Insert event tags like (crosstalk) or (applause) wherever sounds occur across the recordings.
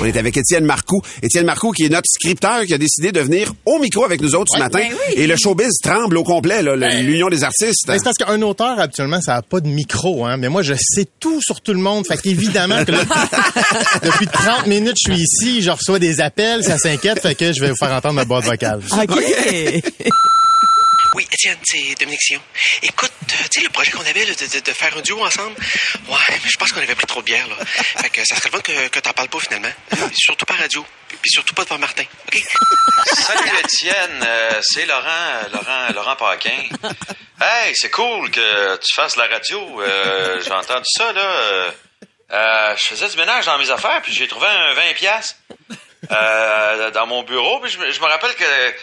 On est avec Étienne Marcoux. Étienne Marcoux, qui est notre scripteur, qui a décidé de venir au micro avec nous autres ce matin. ben oui. Et le showbiz tremble au complet, là, le- l'Union des artistes. Ben, c'est parce qu'un auteur, habituellement, ça n'a pas de micro, hein. Mais moi, je sais tout sur tout le monde. Fait qu'évidemment que là, (laughs) depuis 30 minutes, je suis ici, je reçois des appels, ça s'inquiète, fait que je vais vous faire entendre ma boîte vocale. (laughs) (laughs) Oui, Étienne, c'est Dominique Sion. Écoute, euh, tu sais, le projet qu'on avait là, de, de- de faire un duo ensemble, ouais, mais je pense qu'on avait pris trop de bière, là. (laughs) Fait que ça serait le fun que, que t'en parles pas, finalement. Surtout pas radio. Puis surtout pas devant Martin, OK? (laughs) Salut Étienne, Euh, c'est Laurent, euh, Laurent, Laurent Paquin. Hey, c'est cool que tu fasses la radio. Euh, j'ai entendu ça là. Je faisais du ménage dans mes affaires puis j'ai trouvé un 20 pièces euh, dans mon bureau puis je, me- je me rappelle que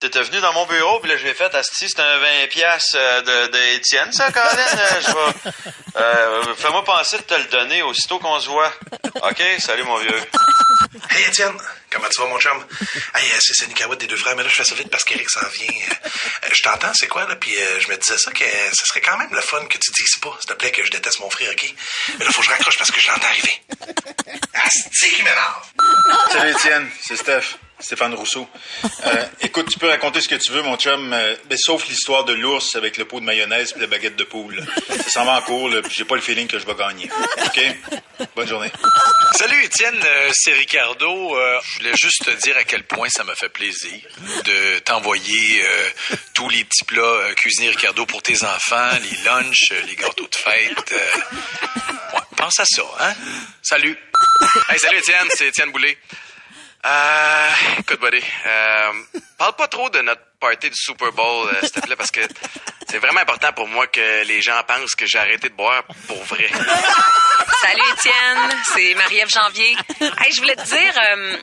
t'étais venu dans mon bureau puis là j'ai fait asti c'est un 20 pièces de, de Étienne ça Colin. Euh, je vais euh, fais-moi penser de te le donner aussitôt qu'on se voit. OK, salut mon vieux. Hey, Étienne, comment tu vas, mon chum? Hey, euh, c'est Kawat des deux frères, mais là, je fais ça vite parce qu'Éric s'en vient. Euh, je t'entends, c'est quoi, là? Puis euh, je me disais ça, que euh, ce serait quand même le fun que tu dises pas, s'il te plaît, que je déteste mon frère, OK? Mais là, faut que je raccroche parce que je l'entends arriver. Asti qui m'énerve! Salut Étienne, c'est Steph, Stéphane Rousseau. Euh, (laughs) écoute, tu peux raconter ce que tu veux, mon chum, euh, mais sauf l'histoire de l'ours avec le pot de mayonnaise et la baguette de poule. Ça s'en va en cours, là, puis j'ai pas le feeling que je vais gagner. OK? Bonne journée. Salut Étienne, euh, c'est Ricardo. Euh, je voulais juste te dire à quel point ça me fait plaisir de t'envoyer euh, tous les petits plats euh, cuisinés Ricardo pour tes enfants, les lunchs, euh, les gâteaux de fête. euh. Ouais, pense à ça, hein? Salut. Hey, salut Étienne, c'est Étienne Boulay. Euh, écoute, buddy, euh, parle pas trop de notre party du Super Bowl, euh, s'il te plaît, parce que c'est vraiment important pour moi que les gens pensent que j'ai arrêté de boire pour vrai. Salut Étienne, c'est Marie-Ève Janvier. Hey, je voulais te dire, euh,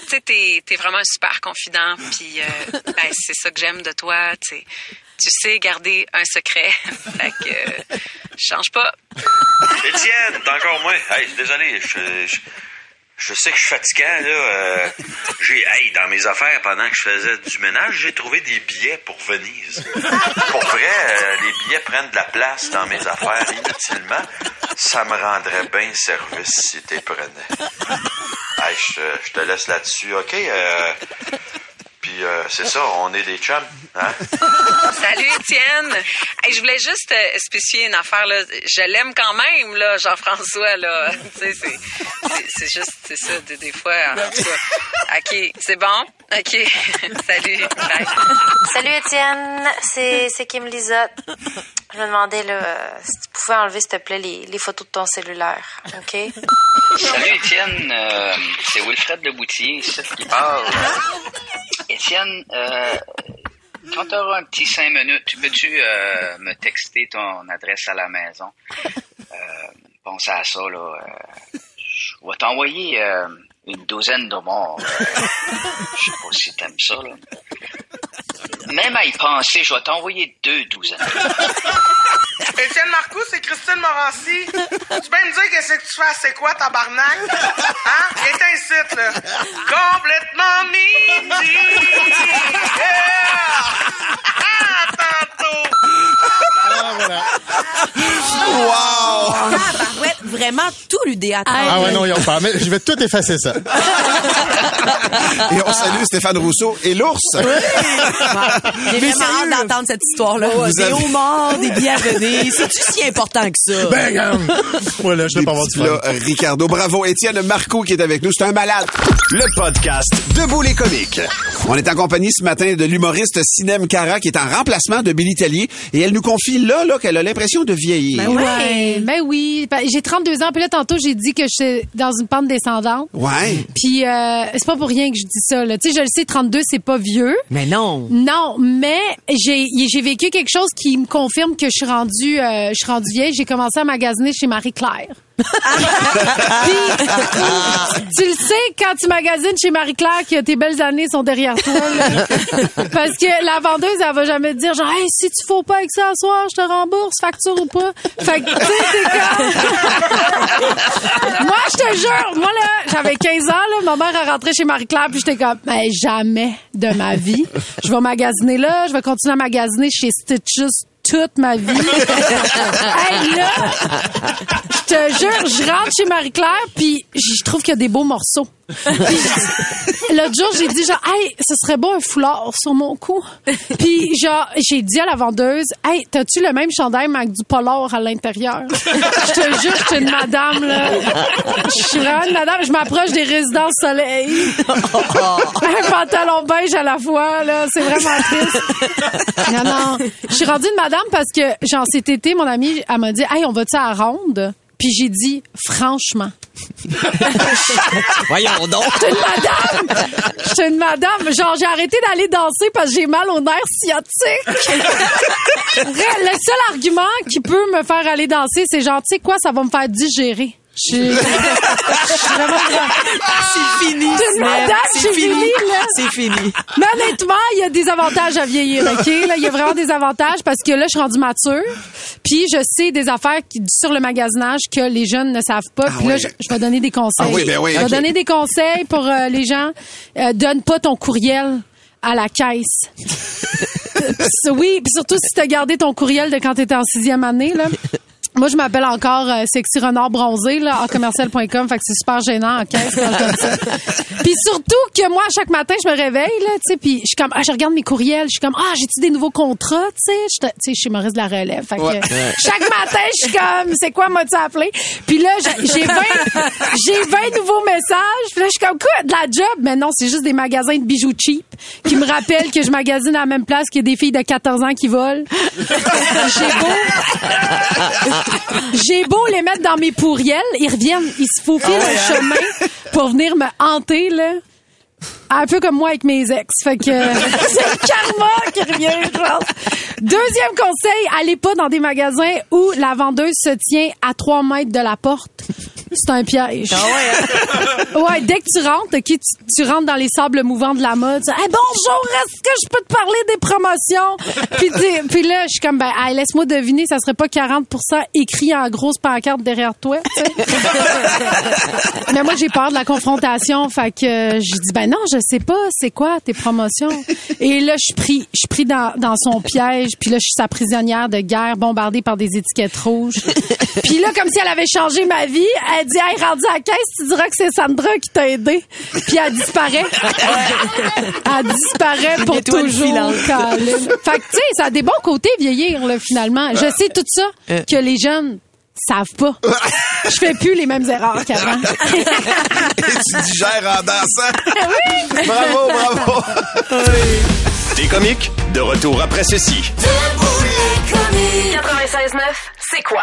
tu sais, t'es, t'es vraiment un super confident, puis euh, ben, c'est ça que j'aime de toi, tu sais. Tu sais garder un secret, fait que euh, je change pas. Étienne, t'es encore moins. Hey, désolé, je, je, je sais que je suis fatigant, là. euh, j'ai, hey, dans mes affaires, pendant que je faisais du ménage, j'ai trouvé des billets pour Venise. Pour vrai, euh, les billets prennent de la place dans mes affaires inutilement. Ça me rendrait bien service si t'es prenais. Hey, je, te- je te laisse là-dessus, OK? Euh, Puis euh, c'est ça, on est des chums, hein? (laughs) Salut Étienne. Hey, je voulais juste euh, spécifier une affaire là. Je l'aime quand même là, Jean-François là. (laughs) c'est, c'est, c'est juste c'est ça des, des fois. En tout cas. Ok, c'est bon? Ok. (laughs) Salut. Bye. Salut Étienne, c'est c'est Kim Lizotte. Je me demandais euh, si tu pouvais enlever s'il te plaît les, photos de ton cellulaire, ok? Salut Étienne, euh, c'est Wilfred Leboutier, ici, qui parle. Étienne, euh, quand tu auras un petit cinq minutes, peux-tu euh, me texter ton adresse à la maison? Pense à ça, là. je vais t'envoyer une douzaine de morts. (laughs) je sais pas si t'aimes ça, là. Même à y penser, je vais t'envoyer deux douzaines. Étienne Marcoux, c'est Christine Morancy. Tu peux me dire qu'est-ce que tu fais, c'est quoi, tabarnak? Hein? Viens ici, là. Complètement midi. Yeah! Tantôt. Wow! Tabarouette, vraiment tout l'UDA. Ah ouais, non, ils ont pas. Mais je vais tout effacer ça. Et on salue Stéphane Rousseau et l'ours. J'ai Mais vraiment hâte d'entendre cette histoire-là. Vous des avez- homards, des venir. C'est-tu si important que ça? Ben. Voilà, je vais pas avoir du. Là, Ricardo, bravo. Étienne Marco qui est avec nous, c'est un malade. Le podcast Debout les comiques. On est en compagnie ce matin de l'humoriste Sinem Cara qui est en remplacement de Billy Tellier et elle nous confie là, là qu'elle a l'impression de vieillir. Ben ouais, ben oui. Ben, J'ai 32 ans, puis là, tantôt, j'ai dit que j'étais dans une pente descendante. Ouais. Puis euh, c'est pas pour rien que je dis ça. Là. Tu sais, je le sais, 32, c'est pas vieux. Mais non. Non, mais j'ai j'ai vécu quelque chose qui me confirme que je suis rendue euh, je suis rendue vieille. J'ai commencé à magasiner chez Marie Claire. Puis, tu le sais quand tu magasines chez Marie Claire que tes belles années sont derrière toi. là. (laughs) Parce que la vendeuse, elle va jamais te dire genre hey, si tu fous pas avec ça ce soir, je te rembourse, facture ou pas. Fait que tu sais, c'est comme (laughs) Moi, je te jure, moi là, j'avais 15 ans là, ma mère est rentrée chez Marie Claire puis j'étais comme mais jamais de ma vie, je vais magasiner là, je vais continuer à magasiner chez Stitches toute ma vie. (laughs) hey, là, je te jure, je rentre chez Marie-Claire, puis je trouve qu'il y a des beaux morceaux. L'autre jour, j'ai dit genre, hey, ce serait beau un foulard sur mon cou. Puis genre, j'ai dit à la vendeuse, hey, t'as-tu le même chandail mais avec du polar à l'intérieur? Je te jure, je suis une madame, là. Je suis vraiment une madame. Je m'approche des résidences soleil. un pantalon beige à la fois, là. C'est vraiment triste. Non, non. Je suis rendue une madame parce que, genre, cet été, mon amie, elle m'a dit, hey, on va-tu à la ronde? Puis j'ai dit, franchement. (laughs) Voyons donc. J'étais une madame! J'étais une madame. Genre, j'ai arrêté d'aller danser parce que j'ai mal au nerf sciatique. (laughs) Le seul argument qui peut me faire aller danser, c'est genre, tu sais quoi, ça va me faire digérer. Je suis je suis vraiment... C'est fini. C'est fini. fini, là. C'est fini. Mais honnêtement, il y a des avantages à vieillir, OK? Là, il y a vraiment des avantages parce que là, je suis rendue mature. Puis je sais des affaires qui, sur le magasinage que les jeunes ne savent pas. puis là, oui. je, je vais donner des conseils. Ah oui, ben oui, je vais donner des conseils pour euh, les gens. Euh, donne pas ton courriel à la caisse. (laughs) oui, puis surtout si tu as gardé ton courriel de quand tu étais en sixième année, là. Moi, je m'appelle encore euh, Sexy Renard Bronzé, là, en commercial.com. Fait que c'est super gênant en caisse quand donne ça. (laughs) Puis surtout que moi, chaque matin, je me réveille, là, tu sais, puis je suis comme, ah, je regarde mes courriels. Je suis comme, ah, j'ai-tu des nouveaux contrats, tu sais? Tu sais, je suis Maurice de la relève. Fait que Ouais. (laughs) euh, chaque matin, je suis comme, c'est quoi, m'as-tu appelé? Puis là, j'ai j'ai 20, (laughs) j'ai 20 nouveaux messages. Puis là, je suis comme, quoi, de la job? Mais non, c'est juste des magasins de bijoux cheap qui me rappellent que je magasine à la même place qu'il y a des filles de 14 ans qui volent. J'ai beau, j'ai beau les mettre dans mes pourriels, ils reviennent, ils se faufilent Ah ouais, un hein? chemin pour venir me hanter, là. Un peu comme moi avec mes ex. Fait que (laughs) c'est le karma qui revient, je pense. Deuxième conseil, allez pas dans des magasins où la vendeuse se tient à 3 mètres de la porte. C'est un piège. (laughs) ouais, dès que tu rentres, ok, tu, tu rentres dans les sables mouvants de la mode. Tu dis, Hey, bonjour, est-ce que je peux te parler des promotions? (laughs) puis, tu- puis là, je suis comme, ben, hey, laisse-moi deviner, ça serait pas 40% écrit en grosse pancarte derrière toi. (laughs) Mais moi, j'ai peur de la confrontation. Fait que euh, je dis, ben non, je sais pas, c'est quoi tes promotions? Et là, je suis pris, je pris dans, dans son piège. Puis là, je suis sa prisonnière de guerre, bombardée par des étiquettes rouges. Puis là, comme si elle avait changé ma vie, elle dit, hey, rendu à la caisse, tu diras que c'est Sandra qui t'a aidé. Puis elle disparaît. Elle disparaît pour toujours. Colin. Fait que, tu sais, ça a des bons côtés, vieillir, là, finalement. Je sais tout ça que les jeunes savent pas. Je fais plus les mêmes erreurs qu'avant. Et tu digères en dansant. Oui. Bravo, bravo. Des comiques, de retour après ceci. 96.9, c'est quoi?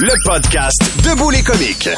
Le podcast Debout les comiques.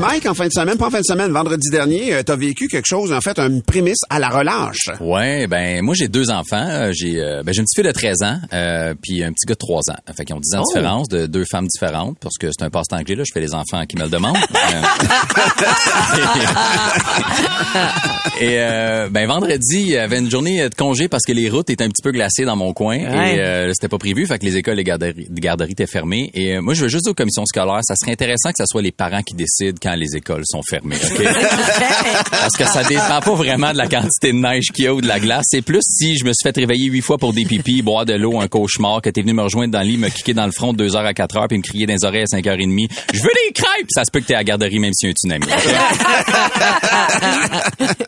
Mike, en fin de semaine, pas en fin de semaine, vendredi dernier, euh, t'as vécu quelque chose, en fait, une prémisse à la relâche. Ouais, ben moi j'ai deux enfants. Euh, J'ai euh, ben, j'ai une petite fille de 13 ans, euh, puis un petit gars de 3 ans. Fait qu'ils ont 10 ans de Oh. différence, de deux femmes différentes, parce que c'est un passe-temps j'ai là. Je fais les enfants qui me le demandent. (laughs) (laughs) Et euh, ben vendredi, il y avait une journée de congé parce que les routes étaient un petit peu glacées dans mon coin Ouais. et euh, c'était pas prévu, fait que les écoles et garderies, les garderies étaient fermées. Et euh, moi, je veux juste dire aux commissions scolaires, ça serait intéressant que ce soit les parents qui décident quand les écoles sont fermées. (laughs) parce que ça dépend pas vraiment de la quantité de neige qu'il y a ou de la glace. C'est plus si je me suis fait réveiller huit fois pour des pipis, (laughs) boire de l'eau, un cauchemar, que t'es venu me rejoindre dans le lit, me kicker dans le front de deux heures à quatre heures, puis me crier dans les oreilles à cinq heures et demie. Je veux des crêpes! Ça se peut que t'es à la garderie même s'il y a un tsunami.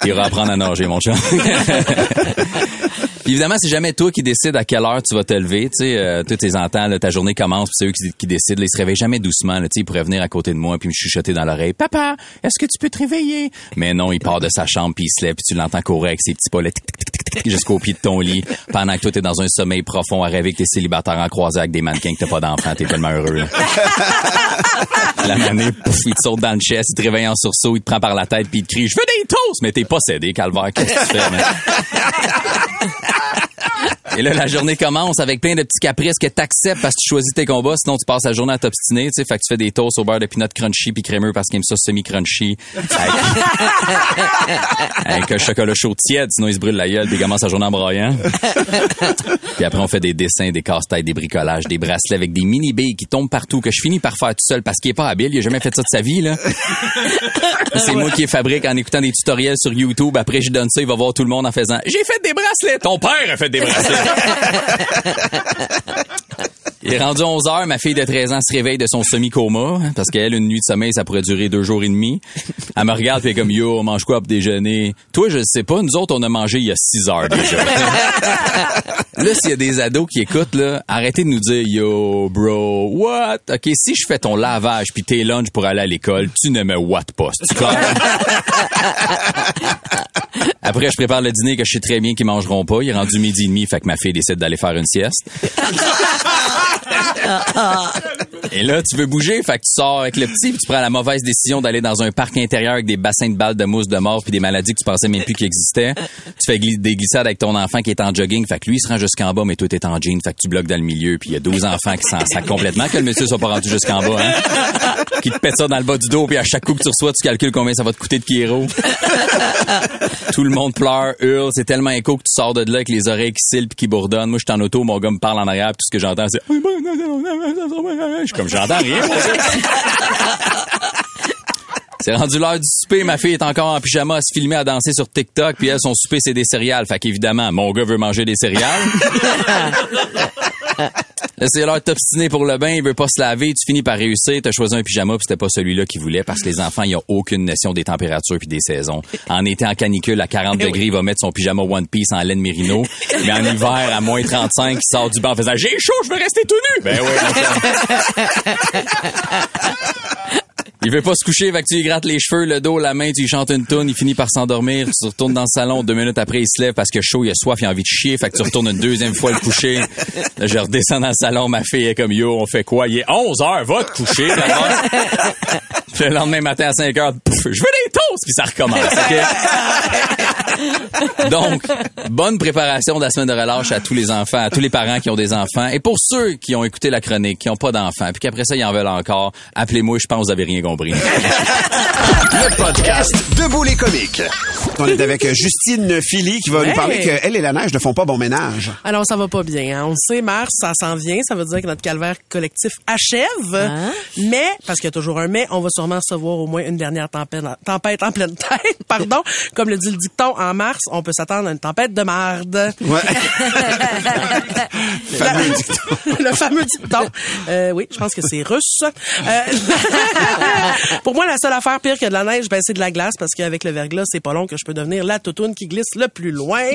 Il va apprendre à nager, mon chat. (laughs) Puis évidemment, c'est jamais toi qui décides à quelle heure tu vas te lever. Tu sais, euh, toi, tes entends, là, ta journée commence, c'est eux qui, qui décident. Là, ils se réveillent jamais doucement. Là, ils pourraient venir à côté de moi puis me chuchoter dans l'oreille. Papa, est-ce que tu peux te réveiller? Mais non, il part de sa chambre puis il se lève puis tu l'entends courir avec ses petits pas jusqu'au pied de ton lit pendant que toi t'es dans un sommeil profond à rêver que t'es célibataire en croisé avec des mannequins que t'as pas d'enfant. T'es tellement heureux. là. (laughs) La manée, pouf, il te saute dans le chest, il te réveille en sursaut, il te prend par la tête puis il te crie, je veux des toasts! Mais t'es possédé, calvaire. Qu'est-ce que tu fais, man? Et là, la journée commence avec plein de petits caprices que t'acceptes parce que tu choisis tes combats, sinon tu passes la journée à t'obstiner, tu sais, fait que tu fais des toasts au beurre de peanut crunchy puis crémeux parce qu'il aime ça semi-crunchy. Avec, (laughs) un chocolat chaud tiède, sinon il se brûle la gueule puis il commence sa journée en broyant. Puis après, on fait des dessins, des casse-têtes, des bricolages, des bracelets avec des mini-billes qui tombent partout, que je finis par faire tout seul parce qu'il est pas habile, il a jamais fait ça de sa vie, là. C'est moi qui les fabrique en écoutant des tutoriels sur YouTube. Après, je donne ça, il va voir tout le monde en faisant « J'ai fait des bracelets! Ton père a fait des bracelets! » Il est rendu 11 heures, ma fille de 13 ans se réveille de son semi-coma, hein, parce qu'elle, une nuit de sommeil, ça pourrait durer deux jours et demi. Elle me regarde, puis comme, yo, on mange quoi pour déjeuner? Toi, je sais pas, nous autres, on a mangé il y a 6 heures déjà. là, s'il y a des ados qui écoutent, là, arrêtez de nous dire, yo, bro, what? OK, si je fais ton lavage puis tes lunchs pour aller à l'école, tu ne me what pas, c'est clair? Après, je prépare le dîner que je sais très bien qu'ils mangeront pas. Il est rendu midi et demi, fait que ma fille décide d'aller faire une sieste. (laughs) Et là, tu veux bouger, fait que tu sors avec le petit, puis tu prends la mauvaise décision d'aller dans un parc intérieur avec des bassins de balles de mousse de mort puis des maladies que tu pensais même plus qu'ils existaient. Tu fais des glissades avec ton enfant qui est en jogging, fait que lui il se rend jusqu'en bas, mais toi t'es en jean, fait que tu bloques dans le milieu, puis il y a 12 enfants qui s'en sacent complètement que le monsieur soit pas rendu jusqu'en bas, hein? Qui te pète ça dans le bas du dos, puis à chaque coup que tu reçois, tu calcules combien ça va te coûter de Kiro. (laughs) Tout le monde pleure, hurle, c'est tellement écho que tu sors de là avec les oreilles qui cillent puis qui bourdonnent. Moi, je suis en auto, mon gars me parle en arrière, puis tout ce que j'entends, c'est... Je suis comme, j'entends rien. (laughs) C'est rendu l'heure du souper, ma fille est encore en pyjama à se filmer à danser sur TikTok, puis elle, son souper, c'est des céréales. Fait qu'évidemment, mon gars veut manger des céréales. (laughs) C'est l'heure de t'obstiner pour le bain, il veut pas se laver, tu finis par réussir, t'as choisi un pyjama, puis c'était pas celui-là qu'il voulait, parce que les enfants, ils ont aucune notion des températures puis des saisons. En été en canicule à 40 degrés, il va mettre son pyjama One Piece en laine mérino, mais en hiver, à moins 35, il sort du banc en faisant « J'ai chaud, je veux rester tout nu! » Ben oui, (laughs) Il veut pas se coucher, fait que tu lui grattes les cheveux, le dos, la main, tu lui chantes une toune, il finit par s'endormir, tu retournes dans le salon, deux minutes après, il se lève parce que chaud, il a soif, il a envie de chier, fait que tu retournes une deuxième fois le coucher. Là, je redescends dans le salon, ma fille est comme, yo, on fait quoi? Il est 11 heures, va te coucher, le lendemain matin à 5 heures, je veux des toasts, puis ça recommence? Donc, bonne préparation de la semaine de relâche à tous les enfants, à tous les parents qui ont des enfants. Et pour ceux qui ont écouté la chronique, qui n'ont pas d'enfants, puis qu'après ça, ils en veulent encore, appelez-moi, je pense que vous avez rien compris. (laughs) Le podcast Debout les comiques. On est avec Justine Philly qui va nous parler qu'elle et la neige ne font pas bon ménage. Alors, ça va pas bien. hein. On sait, mars, ça s'en vient. Ça veut dire que notre calvaire collectif achève. Mais, parce qu'il y a toujours un mais, on va sûrement recevoir au moins une dernière tempête, tempête en pleine tête. (laughs) Pardon. Comme le dit le dicton, en mars, on peut s'attendre à une tempête de marde. Ouais. (laughs) fameux dicton. le fameux dicton. Euh, oui, je pense que c'est russe. Euh, (laughs) pour moi, la seule affaire pire que de la neige, ben, c'est de la glace parce qu'avec le verglas, c'est pas long que je peux devenir la toutoune qui glisse le plus loin. (laughs)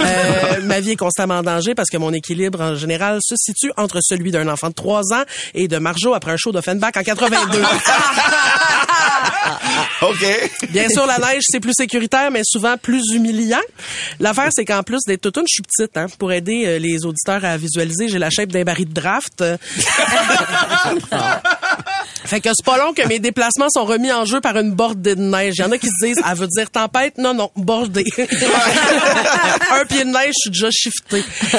Euh, ma vie est constamment en danger parce que mon équilibre, en général, se situe entre celui d'un enfant de 3 ans et de Marjo après un show d'Offenbach en 82. (laughs) OK. Bien sûr, la neige, c'est plus sécuritaire, mais souvent plus humiliant. L'affaire, c'est qu'en plus d'être toutoune, je suis petite. Hein, pour aider euh, les auditeurs à visualiser, j'ai la shape d'un baril de draft. Euh, Fait que c'est pas long que mes déplacements sont remis en jeu par une bordée de neige. Il y en a qui se disent, elle veut dire tempête? Non, non, bordée. (laughs) un pied de neige, je suis déjà shifté. (laughs)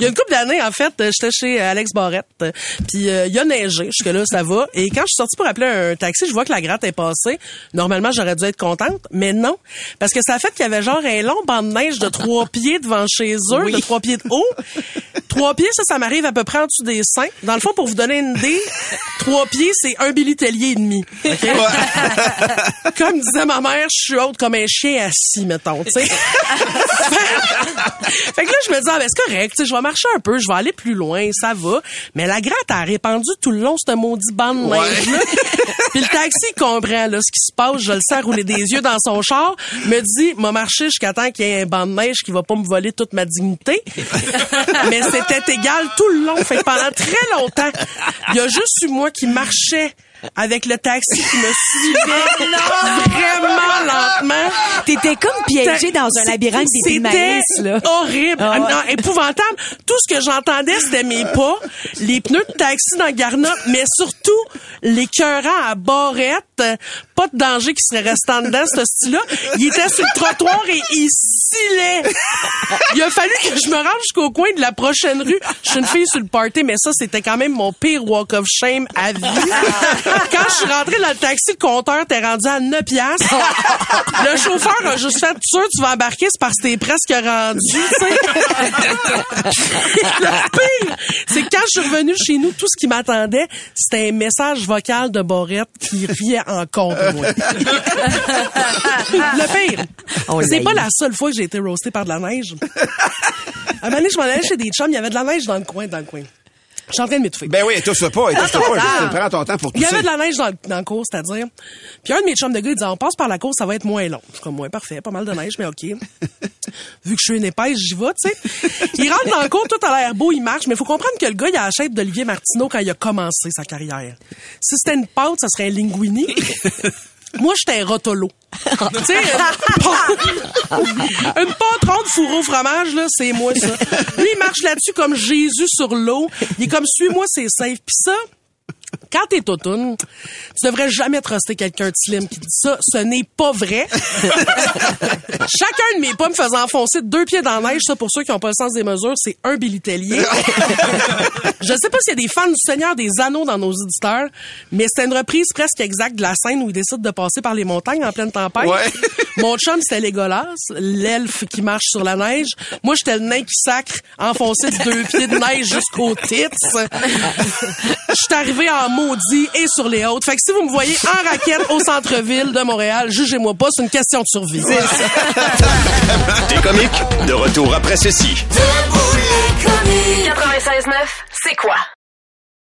il y a une couple d'années, en fait, j'étais chez Alex Barrette, puis euh, il y a neigé, jusque-là, ça va. Et quand je suis sortie pour appeler un taxi, je vois que la gratte est passée. Normalement, j'aurais dû être contente, mais non. Parce que ça a fait qu'il y avait genre un long banc de neige de trois pieds devant chez eux, de trois pieds de haut. Trois pieds, ça, ça m'arrive à peu près en dessous des seins. Dans le fond, pour vous donner une idée, trois pieds, c'est un Billy Tellier et demi. (laughs) Comme disait ma mère, je suis haute comme un chien assis, mettons, tu sais. (laughs) fait que là, je me dis, ah, ben, c'est correct, je vais marcher un peu, je vais aller plus loin, ça va. Mais la gratte a répandu tout le long, ce maudit banc de neige-là. (laughs) Puis le taxi comprend, là, ce qui se passe, je le sens rouler des yeux dans son char, me dit, m'a marché jusqu'à temps qu'il y ait un banc de neige qui va pas me voler toute ma dignité. Mais c'était égal tout le long. Fait que pendant très longtemps, il y a juste eu moi qui marchais avec le taxi qui me suivait (laughs) vraiment lentement. T'étais comme piégé dans un labyrinthe des C'était horrible, Ah non, épouvantable. Tout ce que j'entendais, c'était mes pas, les pneus de taxi dans Garna, mais surtout l'écœurant à barrette. Pas de danger qui serait restant dedans, ce style-là. Il était sur le trottoir et il scillait. Il a fallu que je me rende jusqu'au coin de la prochaine rue. Je suis une fille sur le party, mais ça, c'était quand même mon pire walk of shame à vie. Quand je suis rentrée dans le taxi, le compteur était rendu à 9 piastres. Le chauffeur a juste fait, sûr, tu vas embarquer, c'est parce que t'es presque rendu, tu sais. le pire, c'est que quand je suis revenue chez nous, tout ce qui m'attendait, c'était un message vocal de Borette qui riait en contre moi. le pire, On c'est pas la seule fois que j'ai été roastée par de la neige. À un moment donné, je m'en allais chez des chums, il y avait de la neige dans le coin, dans le coin. Je suis en train de m'étouffer. Ben oui, étouffe pas, étouffe pas. Juste, Prends ton temps pour Il y avait de la neige dans, le- dans le cours, c'est-à-dire. Puis un de mes chums de gars, il disait, on passe par la course, ça va être moins long. Je suis comme, ouais, parfait, pas mal de neige, mais OK. (laughs) Vu que je suis une épaisse, j'y vais, tu sais. Il rentre dans le cours, tout a l'air beau, il marche, mais il faut comprendre que le gars, il a la shape d'Olivier Martineau quand il a commencé sa carrière. Si c'était une pâte, ça serait un linguini. (laughs) Moi, j'étais un rotolo. (laughs) tu sais, une pâte ronde fourreau fromage, là, c'est moi, ça. Lui, il marche là-dessus comme Jésus sur l'eau. Il est comme, suis-moi, c'est safe. Puis ça, quand t'es automne, tu devrais jamais truster quelqu'un de slim qui dit ça. Ce n'est pas vrai. (laughs) Chacun de mes pas me faisait enfoncer deux pieds dans la neige. Ça, pour ceux qui n'ont pas le sens des mesures, c'est un Billy Tellier. (laughs) Je sais pas s'il y a des fans du Seigneur des Anneaux dans nos auditeurs, mais c'était une reprise presque exacte de la scène où il décide de passer par les montagnes en pleine tempête. Ouais. (laughs) Mon chum, c'était Légolas, l'elfe qui marche sur la neige. Moi, j'étais le nain qui sacre, enfoncé de deux pieds de neige jusqu'aux tits. Je suis arrivé en maudit et sur les hautes. Fait que si vous me voyez en raquette au centre-ville de Montréal, jugez-moi pas, c'est une question de survie. T'es (laughs) comique? De retour après ceci. 96.9, c'est quoi?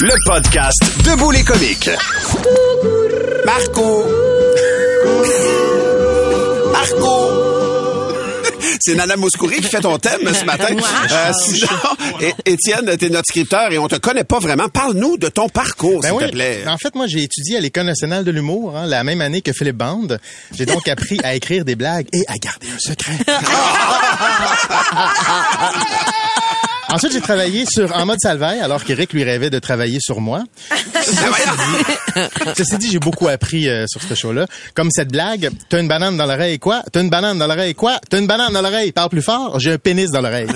Le podcast Debout les comiques. Marco! Marco! C'est Nana Mouskouri qui fait ton thème ce matin. Euh, sinon, é- Étienne, t'es notre scripteur et on te connaît pas vraiment. Parle-nous de ton parcours, Ben s'il oui. te plaît. En fait, moi, j'ai étudié à l'École nationale de l'humour, hein, la même année que Philippe Band. J'ai donc appris à écrire des blagues et à garder un secret. (laughs) (laughs) Ensuite, j'ai travaillé sur En mode Salvaille, alors qu'Éric lui rêvait de travailler sur moi. Ceci dit, ceci dit, j'ai beaucoup appris euh, sur ce show-là. Comme cette blague, t'as une banane dans l'oreille, quoi? T'as une banane dans l'oreille, quoi? T'as une banane dans l'oreille, parle plus fort, j'ai un pénis dans l'oreille.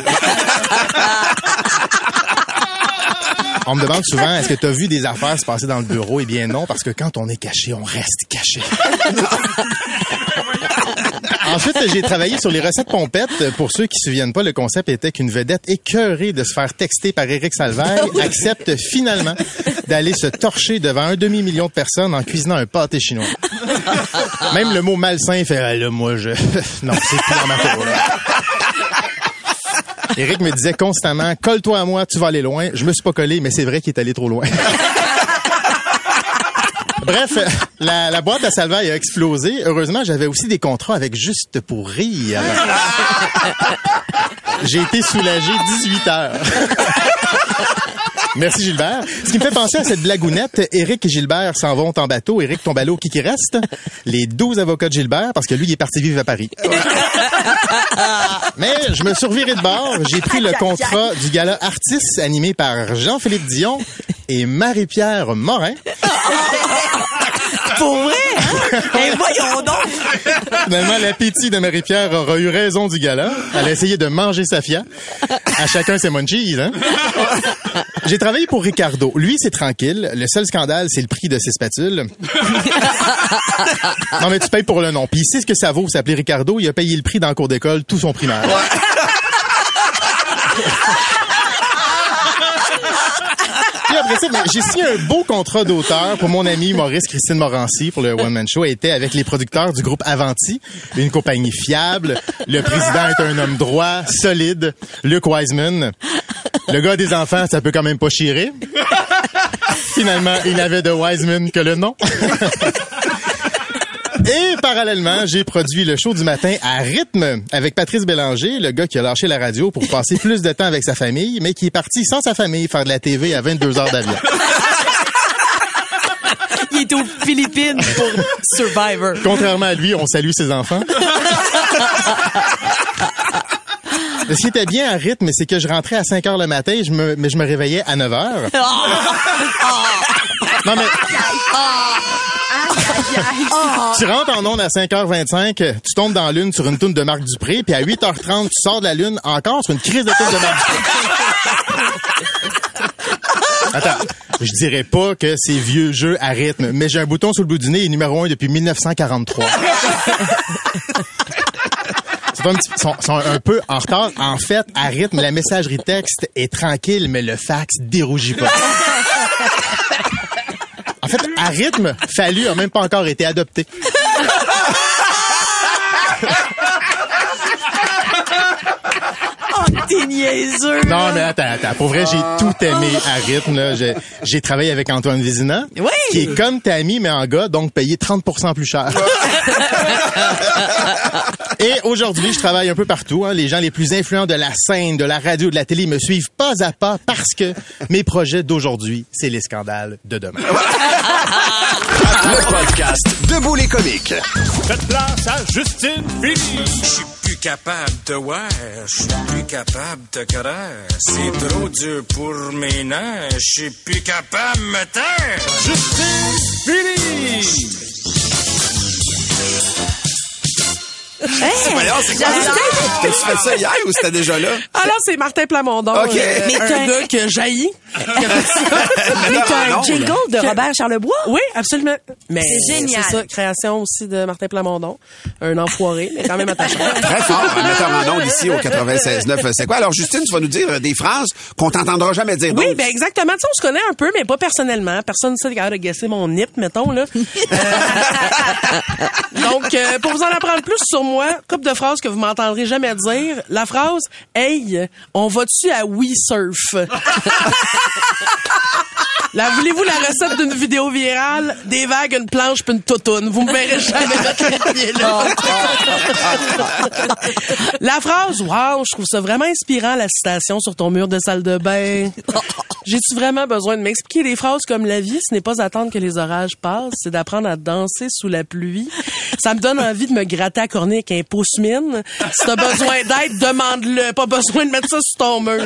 On me demande souvent, est-ce que tu as vu des affaires se passer dans le bureau? Eh bien non, parce que quand on est caché, on reste caché. (laughs) Ensuite, j'ai travaillé sur les recettes pompettes. Pour ceux qui se souviennent pas, le concept était qu'une vedette écœurée de se faire texter par Éric Salvaire accepte finalement d'aller se torcher devant un demi-million de personnes en cuisinant un pâté chinois. Même le mot malsain fait, ah, là, moi, je... (laughs) non, c'est plus dans ma cour, là. Éric me disait constamment, colle-toi à moi, tu vas aller loin. Je me suis pas collé, mais c'est vrai qu'il est allé trop loin. Bref, la, la boîte à Salvaille a explosé. Heureusement, j'avais aussi des contrats avec Juste pour rire. J'ai été soulagé 18 heures. Merci Gilbert. Ce qui me fait penser à cette blagounette, Éric et Gilbert s'en vont en bateau. Éric tombe à l'eau, qui qui reste? Les 12 avocats de Gilbert, parce que lui, il est parti vivre à Paris. Mais je me suis reviré de bord. J'ai pris le contrat du gala Artistes animé par Jean-Philippe Dion et Marie-Pierre Morin. Pour vrai, hein? Ben voyons donc! Finalement, l'appétit de Marie-Pierre aura eu raison du gala. Elle a essayé de manger sa fia. À chacun ses munchies, hein? J'ai travaillé pour Ricardo. Lui, c'est tranquille. Le seul scandale, c'est le prix de ses spatules. non, mais tu payes pour le nom. Puis il sait ce que ça vaut s'appeler Ricardo. Il a payé le prix dans le cours d'école, tout son primaire. J'ai signé un beau contrat d'auteur pour mon ami Maurice Christine Morancy pour le One Man Show. Elle était avec les producteurs du groupe Avanti, une compagnie fiable. Le président est un homme droit, solide. Luc Wiseman. Le gars des enfants, ça peut quand même pas chirer. Finalement, il n'avait de Wiseman que le nom. Et parallèlement, j'ai produit le show du matin à rythme avec Patrice Bélanger, le gars qui a lâché la radio pour passer plus de temps avec sa famille, mais qui est parti sans sa famille faire de la TV à 22 heures d'avion. (laughs) Il est aux Philippines pour Survivor. Contrairement à lui, on salue ses enfants. (laughs) Ce qui était bien à rythme, c'est que je rentrais à 5 heures le matin, je me, mais je me réveillais à 9 heures. (laughs) Non, mais tu rentres en onde à 5h25, tu tombes dans la lune sur une toune de Marc Dupré, puis à 8h30, tu sors de la lune encore sur une crise de toune de Marc Dupré. (laughs) Attends, je dirais pas que c'est vieux jeu à rythme, mais j'ai un bouton sur le bout du nez, il est numéro 1 depuis 1943. (laughs) Sont un peu en retard. En fait, à rythme, la messagerie texte est tranquille, mais le fax dérougit pas. En fait, à rythme, Fallu a même pas encore été adopté. Oh, t'es niaiseux. Non, mais attends, attends. Pour vrai, j'ai tout aimé à rythme. là. J'ai, j'ai travaillé avec Antoine Vézina, Oui. qui est comme Tammy, mais en gars, donc payé 30% plus cher. (laughs) Et aujourd'hui, je travaille un peu partout. hein. Les gens les plus influents de la scène, de la radio, de la télé me suivent pas à pas parce que mes projets d'aujourd'hui, c'est les scandales de demain. (laughs) Le podcast Debout les comiques. Faites place à Justine Philly. Suis capable de voir, je suis plus capable de croire. C'est trop dur pour mes nerfs, je suis plus capable de me taire. Justine Philly. Ça? T'as-tu fait ça hier ou c'était déjà là? Alors, c'est Martin Plamondon. OK. euh, Mais un gars que jaillit. (laughs) Mais t'as un jingle de Robert Charlebois? Oui, absolument. Mais C'est génial. C'est ça, création aussi de Martin Plamondon. Un enfoiré, mais quand même attachant. (laughs) Très fort, un metteur en ondes ici au 96.9. C'est quoi? Alors, Justine, tu vas nous dire euh, des phrases qu'on t'entendra jamais dire. Oui, ben exactement. Tu sais, on se connaît un peu, mais pas personnellement. Personne ne sait capable de guesser mon nip, mettons, là. (laughs) Euh, Donc, euh, pour vous en apprendre plus sur moi, couple de phrases que vous m'entendrez jamais dire. La phrase « Hey, on va-tu à We Surf? (laughs) » Là, voulez-vous la recette d'une vidéo virale? Des vagues, une planche puis une toutoune. Vous me verrez jamais pieds là. la phrase, wow, je trouve ça vraiment inspirant, la citation sur ton mur de salle de bain. J'ai-tu vraiment besoin de m'expliquer? Des phrases comme la vie, ce n'est pas attendre que les orages passent, c'est d'apprendre à danser sous la pluie. Ça me donne envie de me gratter à corner avec un pouce-mine. Si t'as besoin d'aide, demande-le. Pas besoin de mettre ça sur ton mur.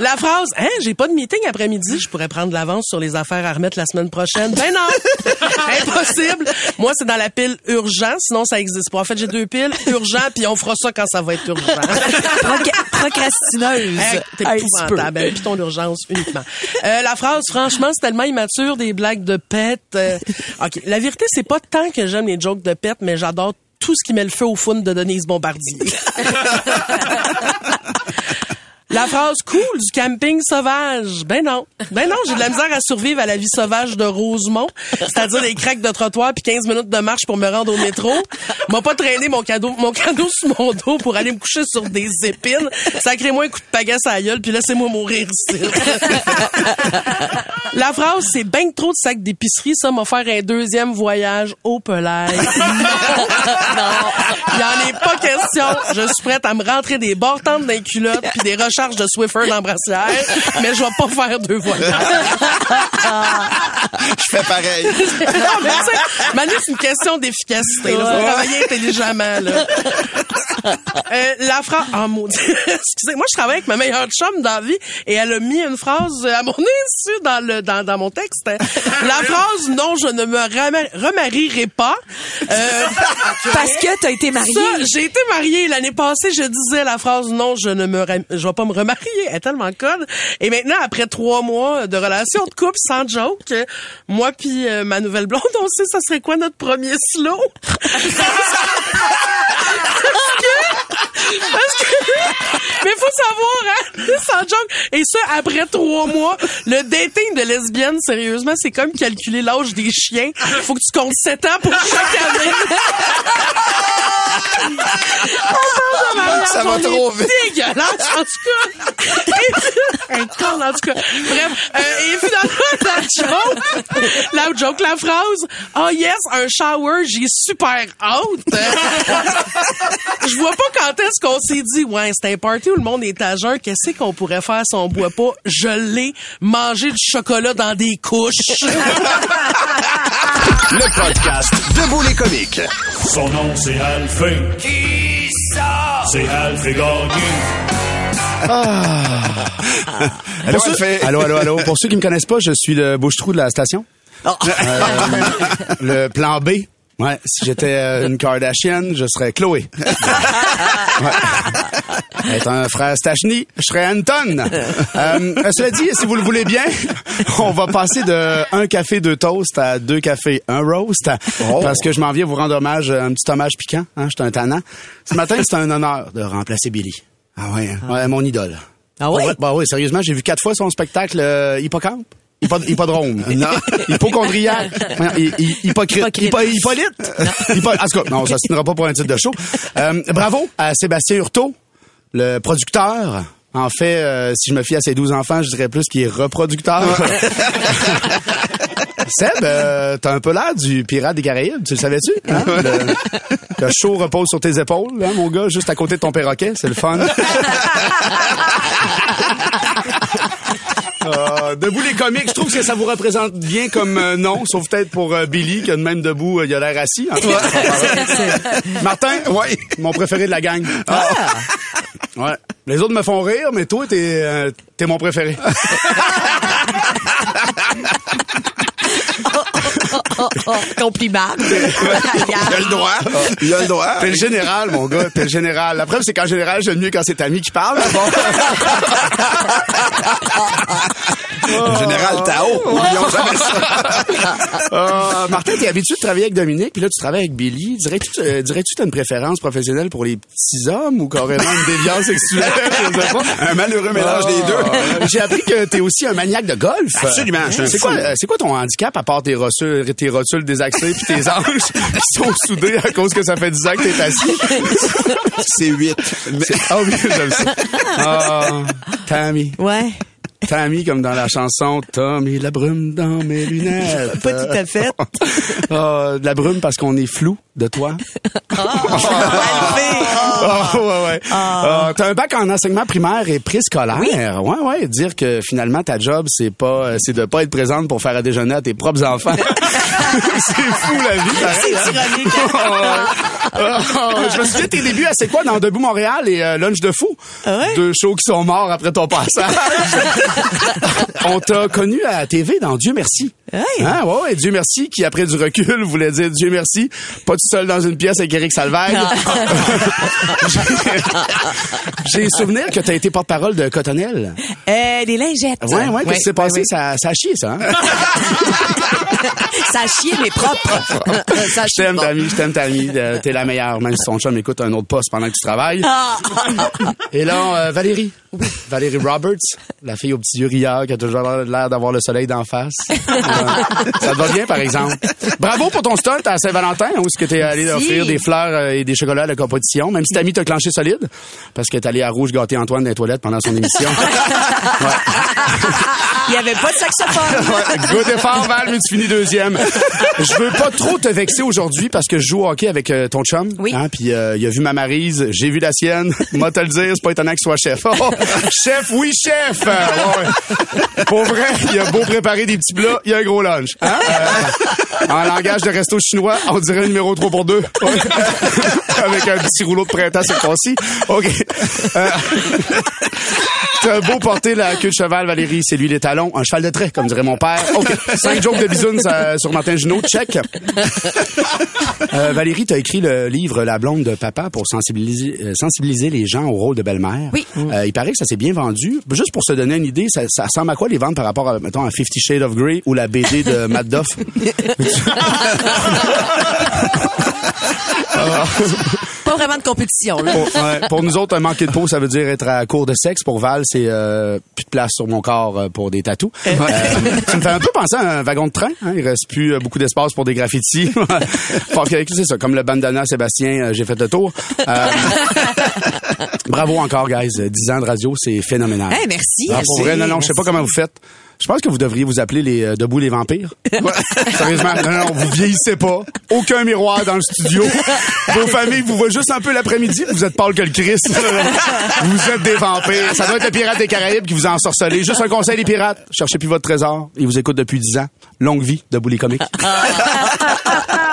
La phrase, hein, j'ai pas de meeting après-midi, je pourrais prendre de l'avance sur les affaires à remettre la semaine prochaine. Ben non! (laughs) Impossible! Moi, c'est dans la pile urgent, sinon ça existe pas. En fait, j'ai deux piles, urgent, puis on fera ça quand ça va être urgent. Proc- procrastineuse. Hey, T'es épouvantable. Ben, Puis ton urgence uniquement. Euh, la phrase, franchement, c'est tellement immature, des blagues de pète. euh, OK. La vérité, c'est pas tant que j'aime les jokes de pète, mais j'adore tout ce qui met le feu au fun de Denise Bombardier. (laughs) La phrase cool du camping sauvage. Ben non. Ben non, j'ai de la misère à survivre à la vie sauvage de Rosemont. C'est-à-dire des craques de trottoir puis 15 minutes de marche pour me rendre au métro. M'a pas traîné mon cadeau, mon cadeau sous mon dos pour aller me coucher sur des épines. Sacrez-moi un coup de pagasse à la gueule puis laissez-moi mourir ici. La phrase, c'est ben trop de sacs d'épicerie, ça m'a faire un deuxième voyage au Pelay. Non, il y en est pas question. Je suis prête à me rentrer des bortantes d'un culotte puis des recharges de Swiffer dans le brassière, mais je vais pas faire deux voyages. (laughs) Je fais pareil. non, mais tu sais, Manu, c'est une question d'efficacité. Il faut travailler intelligemment. Là. Euh, la phrase... Oh, maudit. Excusez, moi, je travaille avec ma meilleure chum dans la vie et elle a mis une phrase à mon insu dans, le, dans, dans mon texte. La phrase « Non, je ne me remarierai pas Euh, Parce que t'as été mariée. Ça, j'ai été mariée l'année passée. Je disais la phrase « Non, je ne me je vais pas me remarier. » Elle est tellement conne. Et maintenant, après trois mois de relation de couple, sans joke, moi puis euh, ma nouvelle blonde, on sait ça serait quoi notre premier slow. (laughs) Parce que, mais faut savoir, hein, sans joke. Et ça, après trois mois, le dating de lesbienne, sérieusement, c'est comme calculer l'âge des chiens. Faut que tu comptes sept ans pour chaque année. On parle de mariage, Ça va trop vite. Dégueulasse, en tout cas. Un con, en tout cas. Bref, euh, et finalement, la joke, la joke, la phrase, oh yes, un shower, j'ai super hâte. Je vois pas quand est-ce qu'on s'est dit, ouais, c'est un party où le monde est à jeun, qu'est-ce qu'on pourrait faire si on boit pas? Je l'ai, manger du chocolat dans des couches. (laughs) Le podcast Debout les comiques. Son nom, c'est Alphée. Qui ça? C'est Alphée Gagné. Allô, Pour ceux- Alphée. allô, allô, allô. Pour ceux qui me connaissent pas, je suis le bouche-trou de la station. Euh, le plan B. Ouais, si j'étais euh, une Kardashian, je serais Chloé. (laughs) Ouais. Être un frère Stachny, je serais Anton. Euh, cela dit, si vous le voulez bien, on va passer de un café, deux toasts à deux cafés, un roast. Parce que je m'en viens vous rendre hommage, un petit hommage piquant. Hein, je suis un tannant. Ce matin, c'est un honneur de remplacer Billy. Ah ouais, hein? ouais mon idole. Ah ouais? Bah oui, sérieusement, j'ai vu quatre fois son spectacle euh, Hippocampe. Hippo- hippodrome. (laughs) Non. Hypochondriaque. Ouais, hi- hi- Hypocrite. Hypo- Hippolyte. Hippo- en tout cas, non, ça ne signera pas pour un titre de show. Euh, bravo à Sébastien Hurtaud, le producteur. En fait, euh, si je me fie à ses 12 enfants, je dirais plus qu'il est reproducteur. (laughs) (laughs) Seb, euh, t'as un peu l'air du pirate des Caraïbes, tu le savais-tu? (laughs) Hein? Le, le show repose sur tes épaules, hein, mon gars, juste à côté de ton perroquet, c'est le fun. (laughs) Euh, debout les comiques, je trouve que ça vous représente bien comme euh, nom, sauf peut-être pour euh, Billy, qui a de même debout, euh, il a l'air assis. En. (laughs) Martin, ouais, mon préféré de la gang. Ah. Ouais. Les autres me font rire, mais toi, t'es euh, t'es mon préféré. (laughs) Compliment. (laughs) Il a le droit. Il a le droit. T'es le général, mon gars, t'es le général. La preuve, c'est qu'en général, j'aime mieux quand c'est Tammy qui parle. Bon. Le général Tao. Oublions jamais ça. (laughs) Euh, Martin, t'es habitué de travailler avec Dominique, puis là, tu travailles avec Billy. Dirais-tu euh, dirais-tu que t'as une préférence professionnelle pour les petits hommes ou carrément une déviance sexuelle? Je sais pas. Un malheureux mélange des deux. Euh, J'ai appris que t'es aussi un maniaque de golf. Absolument, C'est quoi, euh, c'est quoi ton handicap à part tes tes rotules désaxées puis tes anges (laughs) qui sont soudés à cause que ça fait 10 ans que t'es assis? C'est 8. Ah oui, j'aime ça. (laughs) Ah, Tammy. Ouais. Tammy, comme dans la chanson Tommy, la brume dans mes lunettes. (laughs) Pas tout à fait. (laughs) Ah, de la brume parce qu'on est flou de toi. Ah, (laughs) ouais, ouais. Ah, T'as un bac en enseignement primaire et préscolaire. Ouais, ouais. Dire que finalement ta job c'est pas, c'est de pas être présente pour faire à déjeuner à tes propres enfants. c'est fou la vie. C'est hein? ironique. Je me souviens tes débuts à C'est quoi dans Debout Montréal et euh, Lunch de fou? Deux shows qui sont morts après ton passage. On t'a connu à la TV dans Dieu merci. Hein, ouais, ouais, Dieu merci qui après du recul voulait dire Dieu merci, pas tout seul dans une pièce avec Eric Salvaire. (laughs) J'ai souvenir que t'as été porte-parole de Cotonnelle. Euh, des lingettes. Ouais, ouais, qu'est-ce qui s'est passé? ouais, Ça, ça a chié, ça, hein? ouais. (laughs) Ça a chié, mais propre. (laughs) Ça a Je t'aime. Tammy, je t'aime, Tammy. T'es la meilleure, même si ton chum écoute un autre poste pendant que tu travailles. Et là, euh, Valérie. (laughs) Valérie Roberts, la fille aux petits yeux rieurs qui a toujours l'air d'avoir le soleil d'en face. Ouais. (laughs) ça te va bien, par exemple? Bravo pour ton stunt à Saint-Valentin, où est-ce que t'es allé Merci. offrir des fleurs euh, et des chocolats à la compétition, même si t'as mis t'as clenché solide, parce que t'es allé à Rouge gâter Antoine dans les toilettes pendant son émission. (laughs) Il n'y avait pas de saxophone. Ouais, Good effort, Val, mais tu finis deuxième. Je veux pas trop te vexer aujourd'hui parce que je joue au hockey avec euh, ton chum. Oui. Hein, puis euh, il a vu ma marise, j'ai vu la sienne. Moi te le dire, c'est pas étonnant qu'il soit chef. Oh, (laughs) chef, oui, chef! Euh, ouais. Pour vrai, il a beau préparer des petits plats, il y a un gros lunch. Hein? Euh, en langage de resto chinois, on dirait le numéro 3 pour 2. (laughs) avec un petit rouleau de printemps sur le concis. OK. Euh, T'as beau porter la queue de cheval, Valérie, c'est lui les talons. Un cheval de trait, comme dirait mon père. OK. Cinq jokes de bisounes sur Martin Junot. Check. Euh, Valérie, t'as écrit le livre La blonde de papa pour sensibiliser, euh, sensibiliser les gens au rôle de belle-mère. Oui. Euh, il paraît que ça s'est bien vendu. Juste pour se donner une idée, ça, ça ressemble à quoi les ventes par rapport à, mettons, à Fifty Shades of Grey ou la BD de (laughs) Matt Duff? (laughs) (laughs) Pas vraiment de compétition, là. Pour, ouais, pour nous autres, un manqué de peau, ça veut dire être à court de sexe. Pour Val, c'est euh, plus de place sur mon corps euh, pour des tatous. Euh, ça me fait un peu penser à un wagon de train. Hein. Il reste plus euh, beaucoup d'espace pour des graffitis. (laughs) C'est ça, comme le bandana Sébastien, j'ai fait le tour. Euh, (laughs) bravo encore, guys. 10 ans de radio, c'est phénoménal. Hey, merci. Ah, pour Merci. vrai, non, non, je sais pas comment vous faites. Je pense que vous devriez vous appeler les euh, Debout les vampires. (laughs) Sérieusement, non, non, vous vieillissez pas. Aucun miroir dans le studio. Vos familles vous voient juste un peu l'après-midi. Vous êtes pâle que le Christ. vous êtes des vampires. Ça doit être le pirate des Caraïbes qui vous a ensorcelé. Juste un conseil, les pirates. Cherchez plus votre trésor. Ils vous écoutent depuis 10 ans. Longue vie, Debout les comiques. (laughs)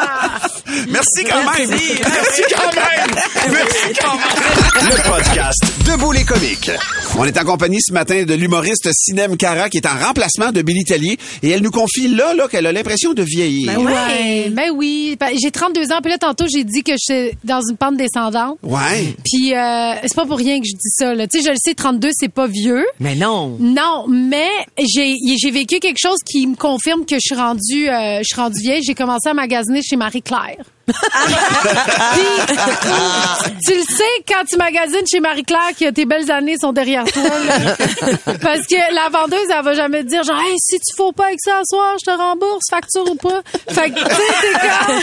Merci quand même. Merci quand même. Merci quand même. Le podcast Debout les comiques. On est en compagnie ce matin de l'humoriste Sinem Cara qui est en remplacement de Billy Tellier et elle nous confie là, là qu'elle a l'impression de vieillir. Ben ouais, ben oui. Ben, j'ai 32 ans, puis là, tantôt, j'ai dit que j'étais dans une pente descendante. Ouais. Puis euh, c'est pas pour rien que je dis ça. Là. Tu sais, je le sais, 32, c'est pas vieux. Mais non. Non, mais j'ai j'ai vécu quelque chose qui me confirme que je suis rendue euh, je suis rendue vieille. J'ai commencé à magasiner chez Marie-Claire. Tu le sais quand tu magasines chez Marie-Claire que tes belles années sont derrière toi. Parce que la vendeuse, elle va jamais te dire genre hey, si tu fais pas avec ça soir, je te rembourse, facture ou pas. Fait que tu sais, c'est comme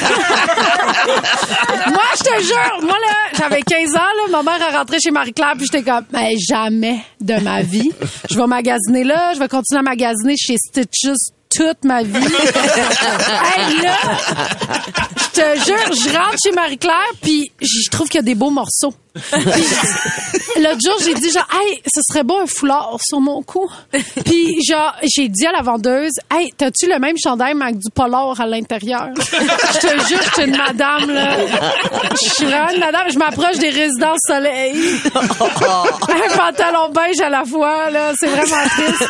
Moi, je te jure, moi là, j'avais 15 ans là, ma mère a rentré chez Marie-Claire puis j'étais comme mais jamais de ma vie, je vais magasiner là, je vais continuer à magasiner chez Stitches toute ma vie. (laughs) hey, là, je te jure, je rentre chez Marie-Claire, puis je trouve qu'il y a des beaux morceaux. (laughs) L'autre jour, j'ai dit genre, hey, ce serait beau un foulard sur mon cou. Puis genre, j'ai dit à la vendeuse, hey, t'as-tu le même chandail mais avec du polar à l'intérieur? Je te jure, je suis une madame, là. Je suis vraiment une madame. Je m'approche des résidences soleil. (laughs) un pantalon beige à la fois, là. C'est vraiment triste.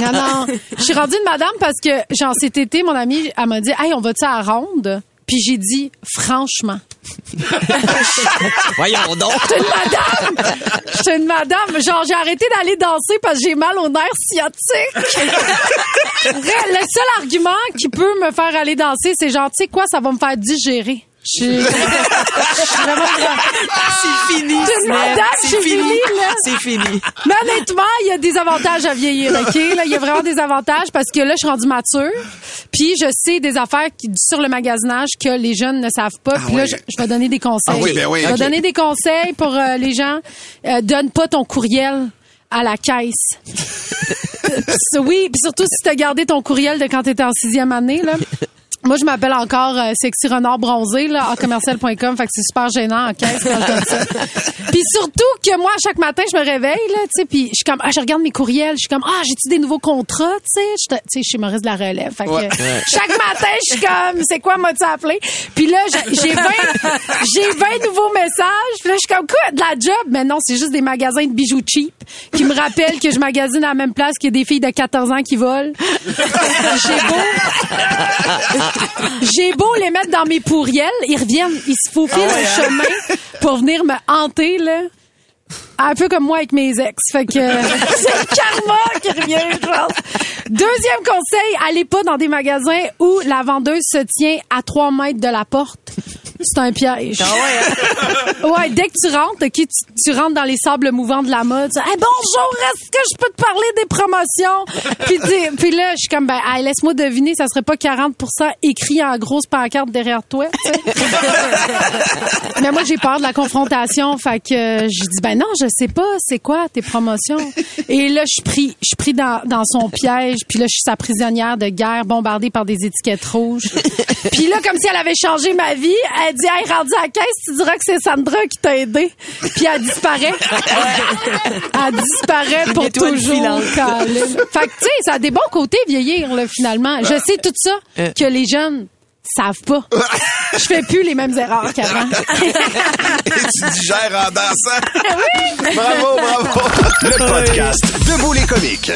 Non, non. Je suis rendue une madame parce que, genre, cet été, mon amie, elle m'a dit, hey, on va-tu à la ronde? Puis j'ai dit, franchement. (laughs) Voyons donc. J'étais une madame! J'étais une madame. Genre, j'ai arrêté d'aller danser parce que j'ai mal au nerf sciatique. (laughs) Le seul argument qui peut me faire aller danser, c'est genre, tu sais quoi, ça va me faire digérer. Je (laughs) C'est fini. C'est fini. C'est fini. Mais honnêtement, il y a des avantages à vieillir, (laughs) OK? Là, il y a vraiment des avantages parce que là, je suis rendue mature. Puis, je sais des affaires qui, sur le magasinage que les jeunes ne savent pas. puis là, je, je vais donner des conseils. Ah oui, ben oui, je vais donner des conseils pour euh, les gens. Euh, donne pas ton courriel à la caisse. (laughs) oui, puis surtout si tu as gardé ton courriel de quand tu étais en sixième année, là. Moi, je m'appelle encore euh, Sexy Renard Bronzé, là, en commercial.com. Fait que c'est super gênant en caisse quand je donne ça. (laughs) Puis surtout que moi, chaque matin, je me réveille, là, tu sais, puis je suis comme, ah, je regarde mes courriels. Je suis comme, ah, j'ai-tu des nouveaux contrats, tu sais? Tu sais, je suis Maurice de la relève. Fait que Ouais. Chaque matin, je suis comme, c'est quoi, m'as-tu appelé? Puis là, j'ai j'ai 20, j'ai 20 nouveaux messages. Puis là, je suis comme, quoi, de la job? Mais non, c'est juste des magasins de bijoux cheap qui me rappellent que je magasine à la même place qu'il y a des filles de 14 ans qui volent. (laughs) J'ai beau, j'ai beau les mettre dans mes pourriels, ils reviennent, ils se faufilent Ah ouais, hein? chemin pour venir me hanter, là. Un peu comme moi avec mes ex. Fait que (laughs) c'est le karma qui revient, je pense. Deuxième conseil, allez pas dans des magasins où la vendeuse se tient à 3 mètres de la porte. C'est un piège. Ah (laughs) ouais, dès que tu rentres, ok, tu, tu rentres dans les sables mouvants de la mode. Tu dis, Hey, bonjour, est-ce que je peux te parler des promotions? (laughs) puis, tu- puis là, je suis comme, ben, hey, laisse-moi deviner, ça serait pas 40% écrit en grosse pancarte derrière toi. (laughs) Mais moi, j'ai peur de la confrontation. Fait que euh, je dis, ben non, je sais pas, c'est quoi tes promotions? Et là, je suis pris, je pris dans, dans son piège. Puis là, je suis sa prisonnière de guerre, bombardée par des étiquettes rouges. Puis là, comme si elle avait changé ma vie, elle dit, hey, rendu à la caisse, tu diras que c'est Sandra qui t'a aidé. Puis elle disparaît. (laughs) elle disparaît pour toujours. Fait que, tu sais, ça a des bons côtés, vieillir, là, finalement. Je sais tout ça que les jeunes savent pas. Je fais plus les mêmes erreurs qu'avant. Et (laughs) tu digères en dansant. (laughs) Oui. Bravo, bravo. Le podcast Debout les comiques.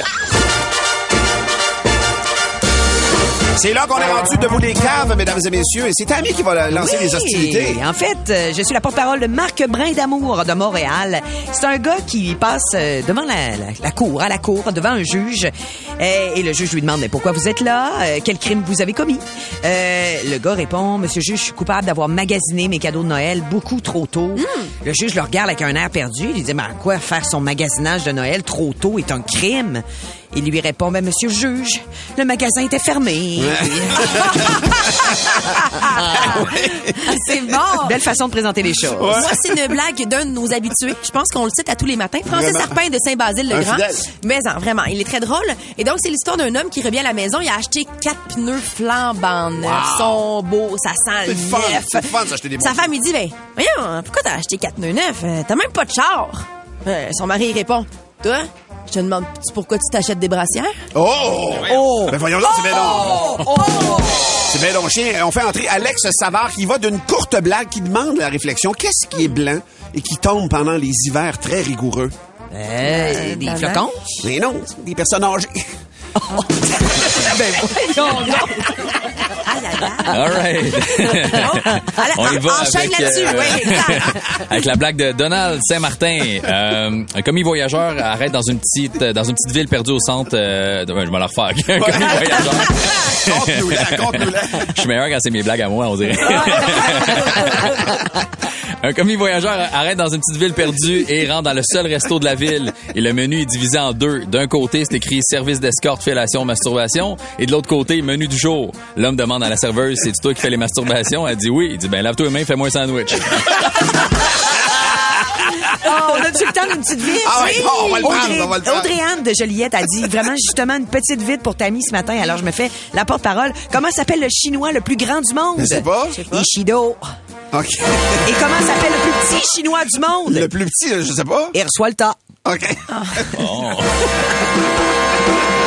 C'est là qu'on est rendu debout les caves, mesdames et messieurs. Et c'est Tammy qui va lancer les hostilités. En fait, euh, je suis la porte-parole de Marc Brin d'Amour de Montréal. C'est un gars qui passe euh, devant la, la- la cour, à la cour, devant un juge. Et le juge lui demande mais pourquoi vous êtes là, Euh, quel crime vous avez commis? Euh, le gars répond Monsieur juge, je suis coupable d'avoir magasiné mes cadeaux de Noël beaucoup trop tôt. Le juge le regarde avec un air perdu. Il lui dit mais à quoi faire son magasinage de Noël trop tôt est un crime. Il lui répond ben Monsieur le juge, le magasin était fermé. (laughs) C'est bon. Belle façon de présenter les choses. Moi, c'est une blague d'un de nos habitués. Je pense qu'on le cite à tous les matins. Francis Vraiment. Serpin de Saint-Basile-le-Grand. Mais non, vraiment, il est très drôle. Et donc, c'est l'histoire d'un homme qui revient à la maison. Il a acheté quatre pneus flambants neufs. Wow. Ils sont beaux, ça sent le C'est fun, neuf. c'est fun d'acheter des bons Sa femme lui dit, ben, voyons, pourquoi t'as acheté quatre pneus neufs? Euh, T'as même pas de char. Euh, son mari il répond, toi, je te demande pourquoi tu t'achètes des brassières? Oh! Oh! Ben voyons donc, c'est bien Oh! long. C'est bien long chien. On fait entrer Alex Savard qui va d'une courte blague qui demande la réflexion. Qu'est-ce qui est blanc et qui tombe pendant les hivers très rigoureux? Euh, des ben, flocons? Mais non, des personnes âgées. (laughs) ben voyons (laughs) donc. All right. (laughs) On y va enchaîne avec, là-dessus, euh, oui, exact. avec la blague de Donald Saint-Martin. Euh, un commis voyageur arrête dans une petite dans une petite ville perdue au centre. Euh, de- je vais la refaire. Un commis voyageur. Je suis meilleur quand c'est mes blagues à moi, on dirait. (laughs) Un commis voyageur arrête dans une petite ville perdue et rentre dans le seul resto de la ville. Et le menu est divisé en deux. D'un côté, c'est écrit service d'escorte, fellation, masturbation. Et de l'autre côté, menu du jour. L'homme demande à la serveuse, c'est toi qui fais les masturbations? Elle dit oui. Il dit, ben, lave-toi les mains, fais-moi un sandwich. (laughs) Oh, on a-tu le temps d'une petite vite? Ah ouais, bon, on va le prendre, Audrey, on va le prendre. Audrey-Anne de Joliette a dit vraiment justement une petite vite pour Tammy ce matin. Alors, je me fais la porte-parole. Comment s'appelle le chinois le plus grand du monde? Je sais pas. Ishido. OK. Et comment s'appelle le plus petit chinois du monde? Le plus petit, je sais pas. Il reçoit le tas. OK. Oh. (laughs)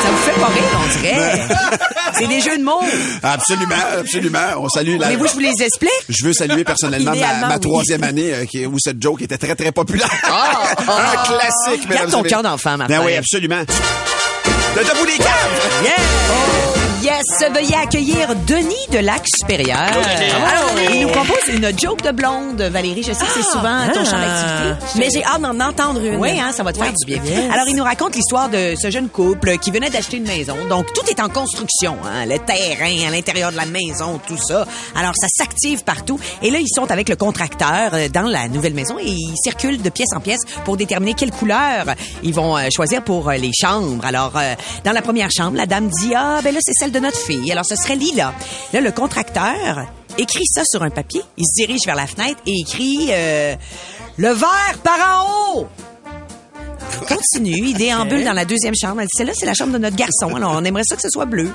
Ça vous fait pas rire, on dirait. (laughs) C'est des jeux de mots. Absolument, absolument. On salue la... Mais vous, je vous les explique? Je veux saluer personnellement ma, Idéalement, ma oui. troisième année euh, qui, où cette joke était très, très populaire. Ah, (laughs) un ah. classique, Garde ton cœur d'enfant, Martin. Ben oui, absolument. De debout les caves! Yeah! Yes, veuillez accueillir Denis de Lac Supérieur. Alors, il nous propose une joke de blonde. Valérie, je sais que c'est souvent ton champ d'activité. Mais j'ai hâte d'en entendre une. Oui, hein, ça va te faire du bien. Alors, il nous raconte l'histoire de ce jeune couple qui venait d'acheter une maison. Donc, tout est en construction. Hein, le terrain, à l'intérieur de la maison, tout ça. Alors, ça s'active partout. Et là, ils sont avec le contracteur euh, dans la nouvelle maison et ils circulent de pièce en pièce pour déterminer quelle couleur ils vont euh, choisir pour euh, les chambres. Alors, dans la première chambre, la dame dit, ah, ben là, c'est celle de notre fille. Alors, ce serait Lila. Là, le contracteur écrit ça sur un papier. Il se dirige vers la fenêtre et écrit, euh, le verre par en haut. Continue, il déambule dans la deuxième chambre. Elle dit, celle-là, c'est la chambre de notre garçon. Alors, on aimerait ça que ce soit bleu.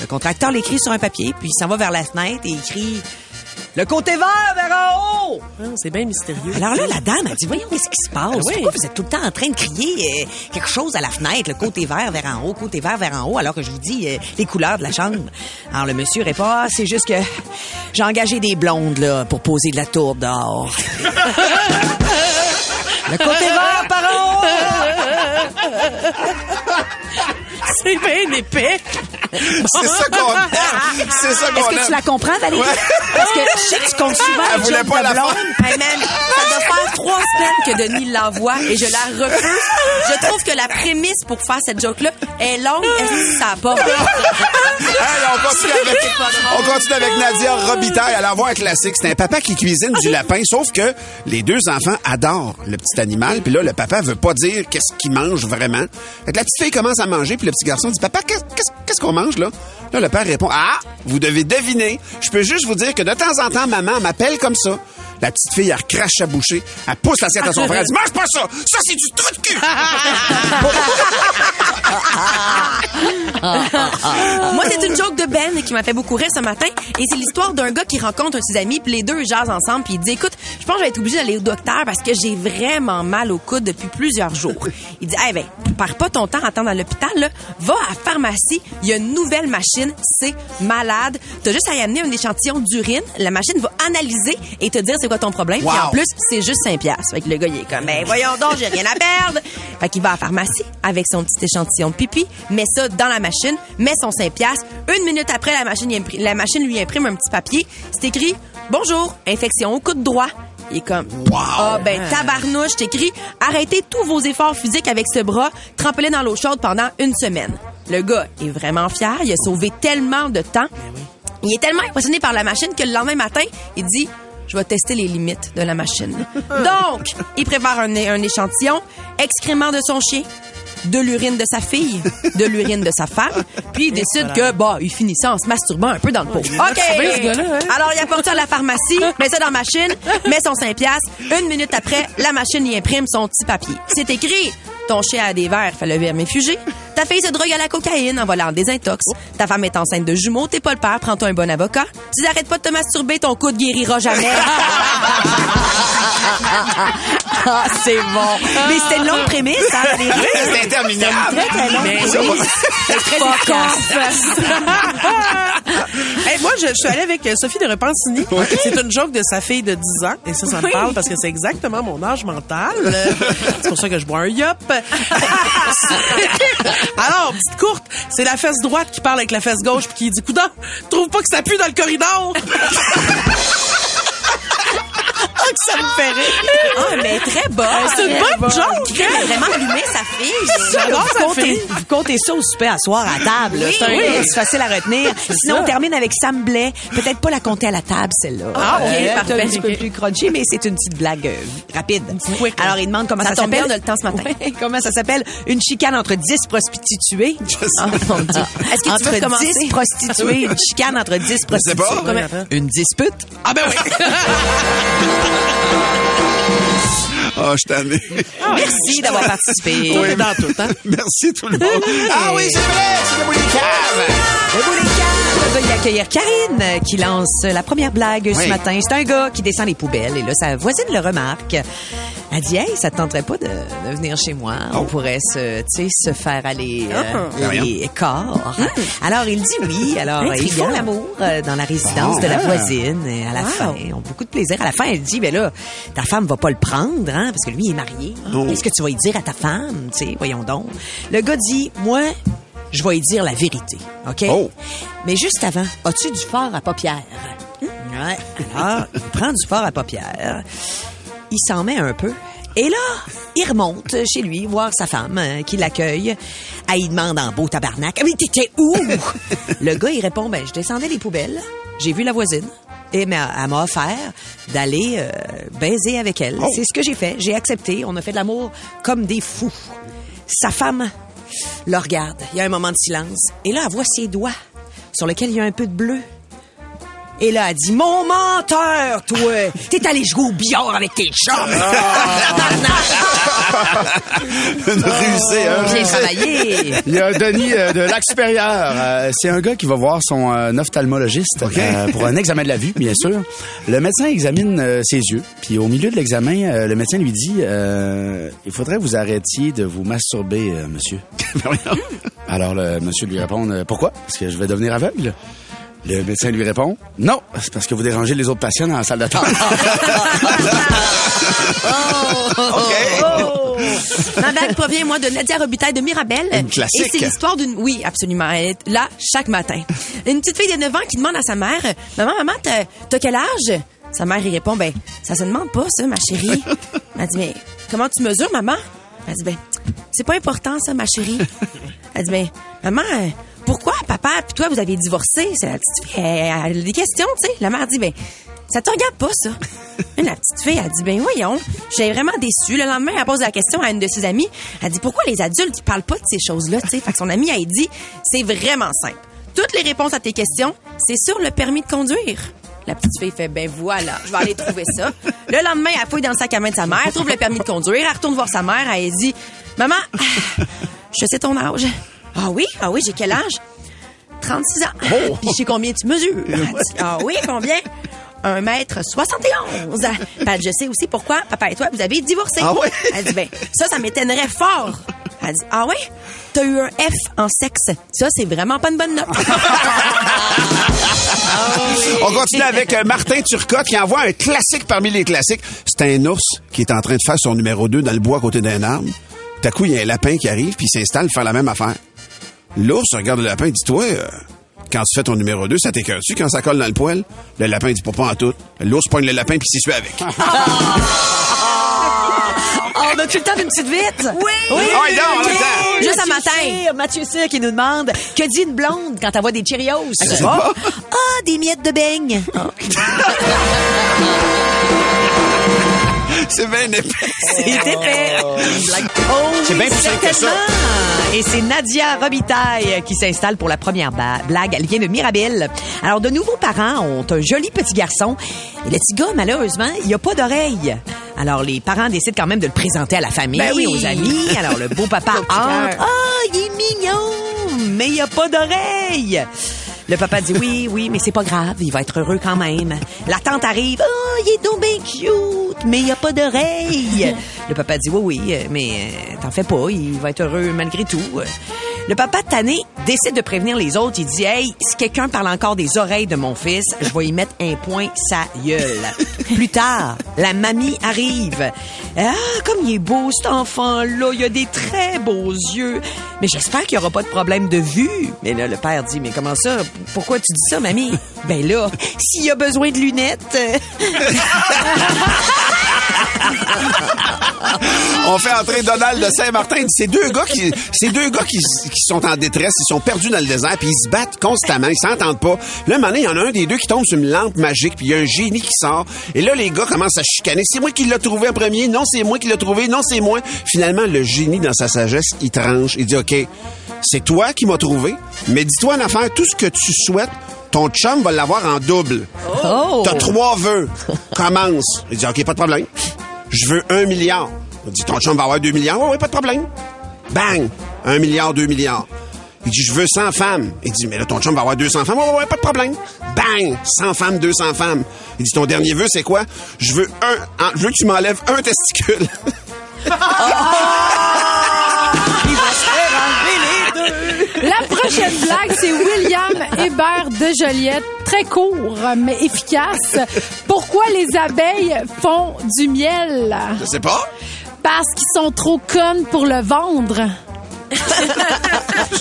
Le contracteur l'écrit sur un papier, puis il s'en va vers la fenêtre et écrit, le côté vert vers en haut! Ah, C'est bien mystérieux. Alors là, la dame a dit, voyons, qu'est-ce qui se passe? Ah oui. Pourquoi vous êtes tout le temps en train de crier euh, quelque chose à la fenêtre, le côté vert vers en haut, côté vert vers en haut, alors que je vous dis euh, les couleurs de la chambre? Alors le monsieur répond, ah, c'est juste que j'ai engagé des blondes, là, pour poser de la tourbe dehors. (laughs) le côté vert par en haut! C'est bien épais. C'est ça qu'on aime. C'est ça qu'on Est-ce que tu la comprends, Valérie? Ouais. Parce que je sais que tu comptes souvent Elle voulait pas de la blonde. faire. Hey man, ça doit faire trois semaines que Denis l'envoie et je la refuse. Je trouve que la prémisse pour faire cette joke-là est longue. Est-ce que ça a pas? (laughs) Hey, on, continue avec, on continue avec Nadia Robitaille. Elle envoie un classique. C'est un papa qui cuisine du lapin, sauf que les deux enfants adorent le petit animal. Puis là, le papa veut pas dire qu'est-ce qu'il mange vraiment. Fait que la petite fille commence à manger, puis le petit garçon dit, papa, qu'est-ce qu'est-ce- qu'est-ce qu'on Là, le père répond, ah, vous devez deviner. Je peux juste vous dire que de temps en temps, maman m'appelle comme ça. La petite fille, elle crache à boucher. Elle pousse l'assiette à son frère. Elle dit, (laughs) mange pas ça! Ça, c'est du trou de cul! (laughs) Moi, c'est une joke de Ben qui m'a fait beaucoup rire ce matin. Et c'est l'histoire d'un gars qui rencontre un de ses amis, puis les deux jasent ensemble, puis il dit Écoute, je pense que je vais être obligé d'aller au docteur parce que j'ai vraiment mal au coude depuis plusieurs jours. Il dit Eh ben, perds pas ton temps à attendre à l'hôpital, là. Va à la pharmacie, il y a une nouvelle machine, c'est malade. T'as juste à y amener un échantillon d'urine, la machine va analyser et te dire c'est quoi ton problème. Puis Wow. en plus, c'est juste 5 piastres. Fait que le gars, il est comme Ben voyons donc, j'ai rien à perdre. (laughs) Fait qu'il va à la pharmacie avec son petit échantillon de pipi, met ça dans la machine, met son 5 piastres. Une minute après, la machine, la lui imprime un petit papier. C'est écrit Bonjour, infection au coude droit. Il est comme Ah ben tabarnouche, c'est écrit Arrêtez tous vos efforts physiques avec ce bras, trempez-le dans l'eau chaude pendant une semaine. Le gars est vraiment fier, il a sauvé tellement de temps. Il est tellement impressionné par la machine que le lendemain matin, il dit je vais tester les limites de la machine. Donc, il prépare un, un échantillon, excrément de son chien, de l'urine de sa fille, de l'urine de sa femme, puis il décide que, bah, il finit ça en se masturbant un peu dans le pot. OK! ce gars-là, hein? Alors, il apporte ça à la pharmacie, met ça dans la machine, met son 5 piastres. Une minute après, la machine y imprime son petit papier. C'est écrit ton chien a des verres, fait le vermifuger. Ta fille se drogue à la cocaïne en volant des intox. Ta femme est enceinte de jumeaux, t'es pas le père, prends-toi un bon avocat. Tu n'arrêtes pas de te masturber, ton coude guérira jamais. (laughs) Ah, c'est bon. Mais c'était une longue prémisse, hein, Valérie? Oui, c'est interminable. Très, très long. Mais oui. très. (laughs) Hey, moi, je, je suis allée avec Sophie de Repentigny. C'est une joke de sa fille de 10 ans. Et ça, ça me Oui. parle parce que c'est exactement mon âge mental. C'est pour ça que je bois un yop. (laughs) Alors, petite courte, c'est la fesse droite qui parle avec la fesse gauche puis qui dit Coudon, trouve pas que ça pue dans le corridor? (laughs) Ah, que ça me fait rire. Ah, mais très bonne. C'est une bonne joke, hein? vraiment sa fille. (laughs) J'adore vous, comptez, vous comptez ça au souper à soir à table. Oui, c'est oui. facile à retenir. (laughs) Sinon, on termine avec Sam Blais. Peut-être pas la compter à la table, celle-là. Ah, ok, Euh, parfait. Un petit peu plus crunchy, mais c'est une petite blague euh, rapide. Alors, il demande comment Ça s'appelle. on a le temps ce matin. (laughs) Ouais, comment ça s'appelle? Une chicane entre 10 prostituées. Oh, mon Dieu. Est-ce que tu entre veux commencer? 10 prostituées. Une chicane entre 10 sais prostituées. pas. Comment- Une dispute? Ah ben oui. Ah, je t'en ai. Merci d'avoir participé. (laughs) T'es dans tout, hein? (laughs) Merci tout le monde. (laughs) Ah oui, c'est vrai, c'est le bout des caves. Le bout des caves va y accueillir Karine qui lance la première blague ce Oui. matin. C'est un gars qui descend les poubelles et là, sa voisine le remarque. Elle dit, hey, ça te tenterait pas de, de venir chez moi? On pourrait se, tu sais, se faire aller euh, Ah, les corps. Alors, il dit oui. Alors, euh, ils font l'amour euh, dans la résidence de la Ah. voisine. Et à la fin, ils ont beaucoup de plaisir. À la fin, elle dit, ben là, ta femme va pas le prendre, hein, parce que lui il est marié. Oh. Qu'est-ce que tu vas y dire à ta femme? Tu sais, voyons donc? Le gars dit, moi, je vais y dire la vérité, OK? Oh. Mais juste avant, as-tu du fort à paupières? Ouais. Alors, il prend du fort à paupières. Il s'en met un peu. Et là, il remonte chez lui voir sa femme euh, qui l'accueille. Il demande en beau tabarnak. Ah, Mais t'étais où? (laughs) Le gars, il répond, ben, je descendais les poubelles. J'ai vu la voisine. Et mais elle m'a offert d'aller euh, baiser avec elle. C'est ce que j'ai fait. J'ai accepté. On a fait de l'amour comme des fous. Sa femme le regarde. Il y a un moment de silence. Et là, elle voit ses doigts sur lesquels il y a un peu de bleu. Et là, elle dit, mon menteur, toi! T'es allé jouer au billard avec tes chums! (laughs) Une rusée, hein, J'ai travaillé! Il y a Denis euh, de Lac-Supérieur. Euh, c'est un gars qui va voir son euh, ophtalmologiste euh, pour un examen de la vue, bien sûr. Le médecin examine euh, ses yeux. Puis au milieu de l'examen, euh, le médecin lui dit euh, Il faudrait que vous arrêtiez de vous masturber, euh, monsieur. (laughs) Alors le monsieur lui répond euh, Pourquoi? Parce que je vais devenir aveugle. Le médecin lui répond Non, c'est parce que vous dérangez les autres patients dans la salle d'attente. (laughs) OK. Ma blague provient, moi, de Nadia Robitaille de Mirabel. Une classique. Et c'est l'histoire d'une... Oui, absolument. Elle est là chaque matin. Une petite fille de 9 ans qui demande à sa mère, « Maman, maman, t'as t'as quel âge? » Sa mère, y répond, « Ben, ça se demande pas, ça, ma chérie. » Elle dit, « Mais comment tu mesures, maman? » Elle dit, ben, c'est pas important, ça, ma chérie. Elle dit, ben, maman, euh, pourquoi papa? Puis toi, vous avez divorcé? C'est la petite fille, elle, elle a des questions, tu sais. La mère dit, ben, ça te regarde pas, ça. (laughs) La petite fille, elle dit, ben, voyons, j'ai vraiment déçu. Le lendemain, elle pose la question à une de ses amies. Elle dit, pourquoi les adultes, ils parlent pas de ces choses-là, tu sais? Fait que son amie, elle dit, c'est vraiment simple. Toutes les réponses à tes questions, c'est sur le permis de conduire. La petite fille fait, ben voilà, je vais aller trouver ça. Le lendemain, elle fouille dans le sac à main de sa mère, trouve le permis de conduire, elle retourne voir sa mère, elle dit, maman, (laughs) je sais ton âge. Ah oui, ah oui, j'ai quel âge? 36 ans. Oh. (laughs) Puis je sais combien tu mesures. (laughs) Ah oui, combien? 1 mètre 71. Ben, je sais aussi pourquoi papa et toi, vous avez divorcé. Ah ouais? Elle dit, ben, ça, ça m'étonnerait fort. Elle dit, ah ouais? T'as eu un F en sexe. Ça, c'est vraiment pas une bonne note. (laughs) On continue avec euh, Martin Turcotte qui envoie un classique parmi les classiques. C'est un ours qui est en train de faire son numéro 2 dans le bois à côté d'un arbre. À coup, il y a un lapin qui arrive puis il s'installe faire la même affaire. L'ours regarde le lapin et dit Toi, euh, quand tu fais ton numéro 2, ça t'écœure-tu quand ça colle dans le poil? Le lapin dit Pas pas en tout. L'ours pogne le lapin puis s'y suit avec. Oh, on a-tu le temps d'une petite vite? Oui! Oui! Ah, non, on a le Ok. temps. Juste Mathieu à matin. Cyr, Mathieu Cyr qui nous demande Que dit une blonde quand elle voit des Cheerios? Ah, des miettes de beigne. (laughs) C'est bien épais. C'est épais. Oh, C'est bien plus simple que ça. Et c'est Nadia Robitaille qui s'installe pour la première blague. Elle vient de Mirabel. Alors, de nouveaux parents ont un joli petit garçon. Et le petit gars, malheureusement, il a pas d'oreille. Alors, les parents décident quand même de le présenter à la famille, Ben oui. aux amis. Alors, le beau papa (laughs) entre. Ah, il est mignon, mais il a pas d'oreille. Le papa dit oui, oui, mais c'est pas grave, il va être heureux quand même. La tante arrive, oh, il est donc bien cute, mais il a pas d'oreille. Le papa dit oui, oui, euh, mais euh, t'en fais pas, il va être heureux malgré tout. Le papa tanné décide de prévenir les autres. Il dit hey, si quelqu'un parle encore des oreilles de mon fils, je vais y mettre un point sa gueule. Plus tard, la mamie arrive. Ah, comme il est beau cet enfant-là, il a des très beaux yeux. Mais j'espère qu'il y aura pas de problème de vue. Mais là, le père dit mais comment ça? Pourquoi tu dis ça, mamie? Ben là, (laughs) s'il a besoin de lunettes. (laughs) (laughs) (laughs) On fait entrer Donald de Saint-Martin. C'est deux gars qui, c'est deux gars qui, sont en détresse. Ils sont perdus dans le désert puis ils se battent constamment. Ils s'entendent pas. Là, un il y en a un des deux qui tombe sur une lampe magique puis il y a un génie qui sort. Et là, les gars commencent à chicaner. C'est moi qui l'ai trouvé en premier. Non, c'est moi qui l'ai trouvé. Non, c'est moi. Finalement, le génie, dans sa sagesse, il tranche. Il dit, OK, c'est toi qui m'as trouvé. Mais dis-toi une affaire. Tout ce que tu souhaites, ton chum va l'avoir en double. Oh! T'as trois vœux. Commence. Il dit, OK, pas de problème. Je veux un milliard. Il dit, ton chum va avoir deux milliards. Oui, oui, pas de problème. Bang! Un milliard, deux milliards. Il dit, je veux 100 femmes. Il dit, mais là, ton chum va avoir 200 femmes. Oui, oui, oui, pas de problème. Bang! 100 femmes, 200 femmes. Il dit, ton dernier vœu, c'est quoi? Je veux un, je veux que tu m'enlèves un testicule. La (laughs) prochaine blague, c'est William Hébert de Joliette. Très court, mais efficace. Pourquoi les abeilles font du miel? Je sais pas. Parce qu'ils sont trop connes pour le vendre. (laughs)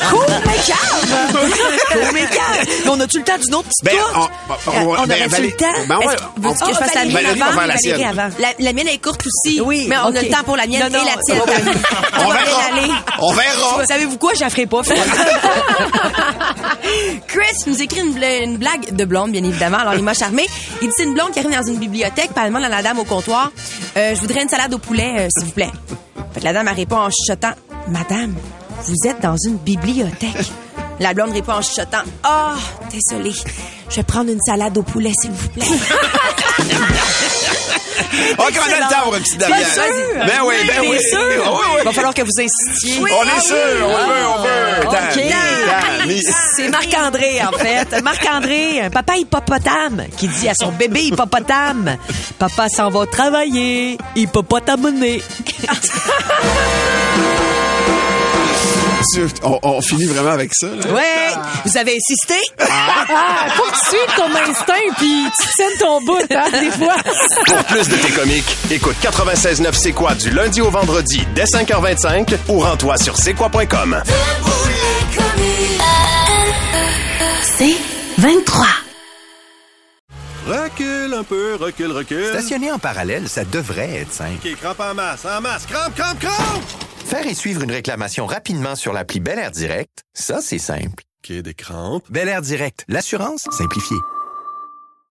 Cool, mais calme! Cool, mais calme! Mais on a-tu le temps d'une autre petite Ben, courte? on- on- on ben, aurait-tu Valérie- le temps? ben, on que- on- Veux-tu que je fasse la mienne va avant? la sienne. avant? La, la mienne est courte aussi. Oui, Mais on a le temps pour la mienne Non, non, et la tienne. On On va verra. On verra. Savez-vous quoi? Je la ferai pas. (laughs) Chris nous écrit une blague de blonde, bien évidemment. Alors, il m'a charmé. Il dit, c'est une blonde qui arrive dans une bibliothèque, puis elle demande à la dame au comptoir, Euh, je voudrais une salade au poulet, euh, s'il vous plaît. Fait que la dame, elle répond en chuchotant, Madame, vous êtes dans une bibliothèque. La blonde répond en chuchotant, Ah, désolé, je vais prendre une salade au poulet, s'il vous plaît. (laughs) OK, on a le temps pour une petite Bien sûr! Ben oui, ben Bien oui. sûr! Oui, oui. Il va falloir que vous insistiez. On est sûr, on veut, on veut. OK. Tammy, Tammy. C'est Marc-André, en fait. Marc-André, un papa hippopotame, qui dit à son bébé hippopotame, Papa s'en va travailler, hippopotamener. (laughs) On, on finit vraiment avec ça. là. Ouais, vous avez insisté? Ah, faut que tu suives ton instinct puis tu tiennes ton bout, hein, des fois. Pour plus de tes comiques, écoute 96.9 C'est quoi du lundi au vendredi dès 5h25 ou rends-toi sur c'est quoi.com. C'est 23. Recule un peu, recule, recule. Stationner en parallèle, ça devrait être simple. OK, crampe en masse, en masse, crampe, crampe, crampe! Faire et suivre une réclamation rapidement sur l'appli Bel Air Direct, ça, c'est simple. OK, des crampes. Bel Air Direct, l'assurance simplifiée.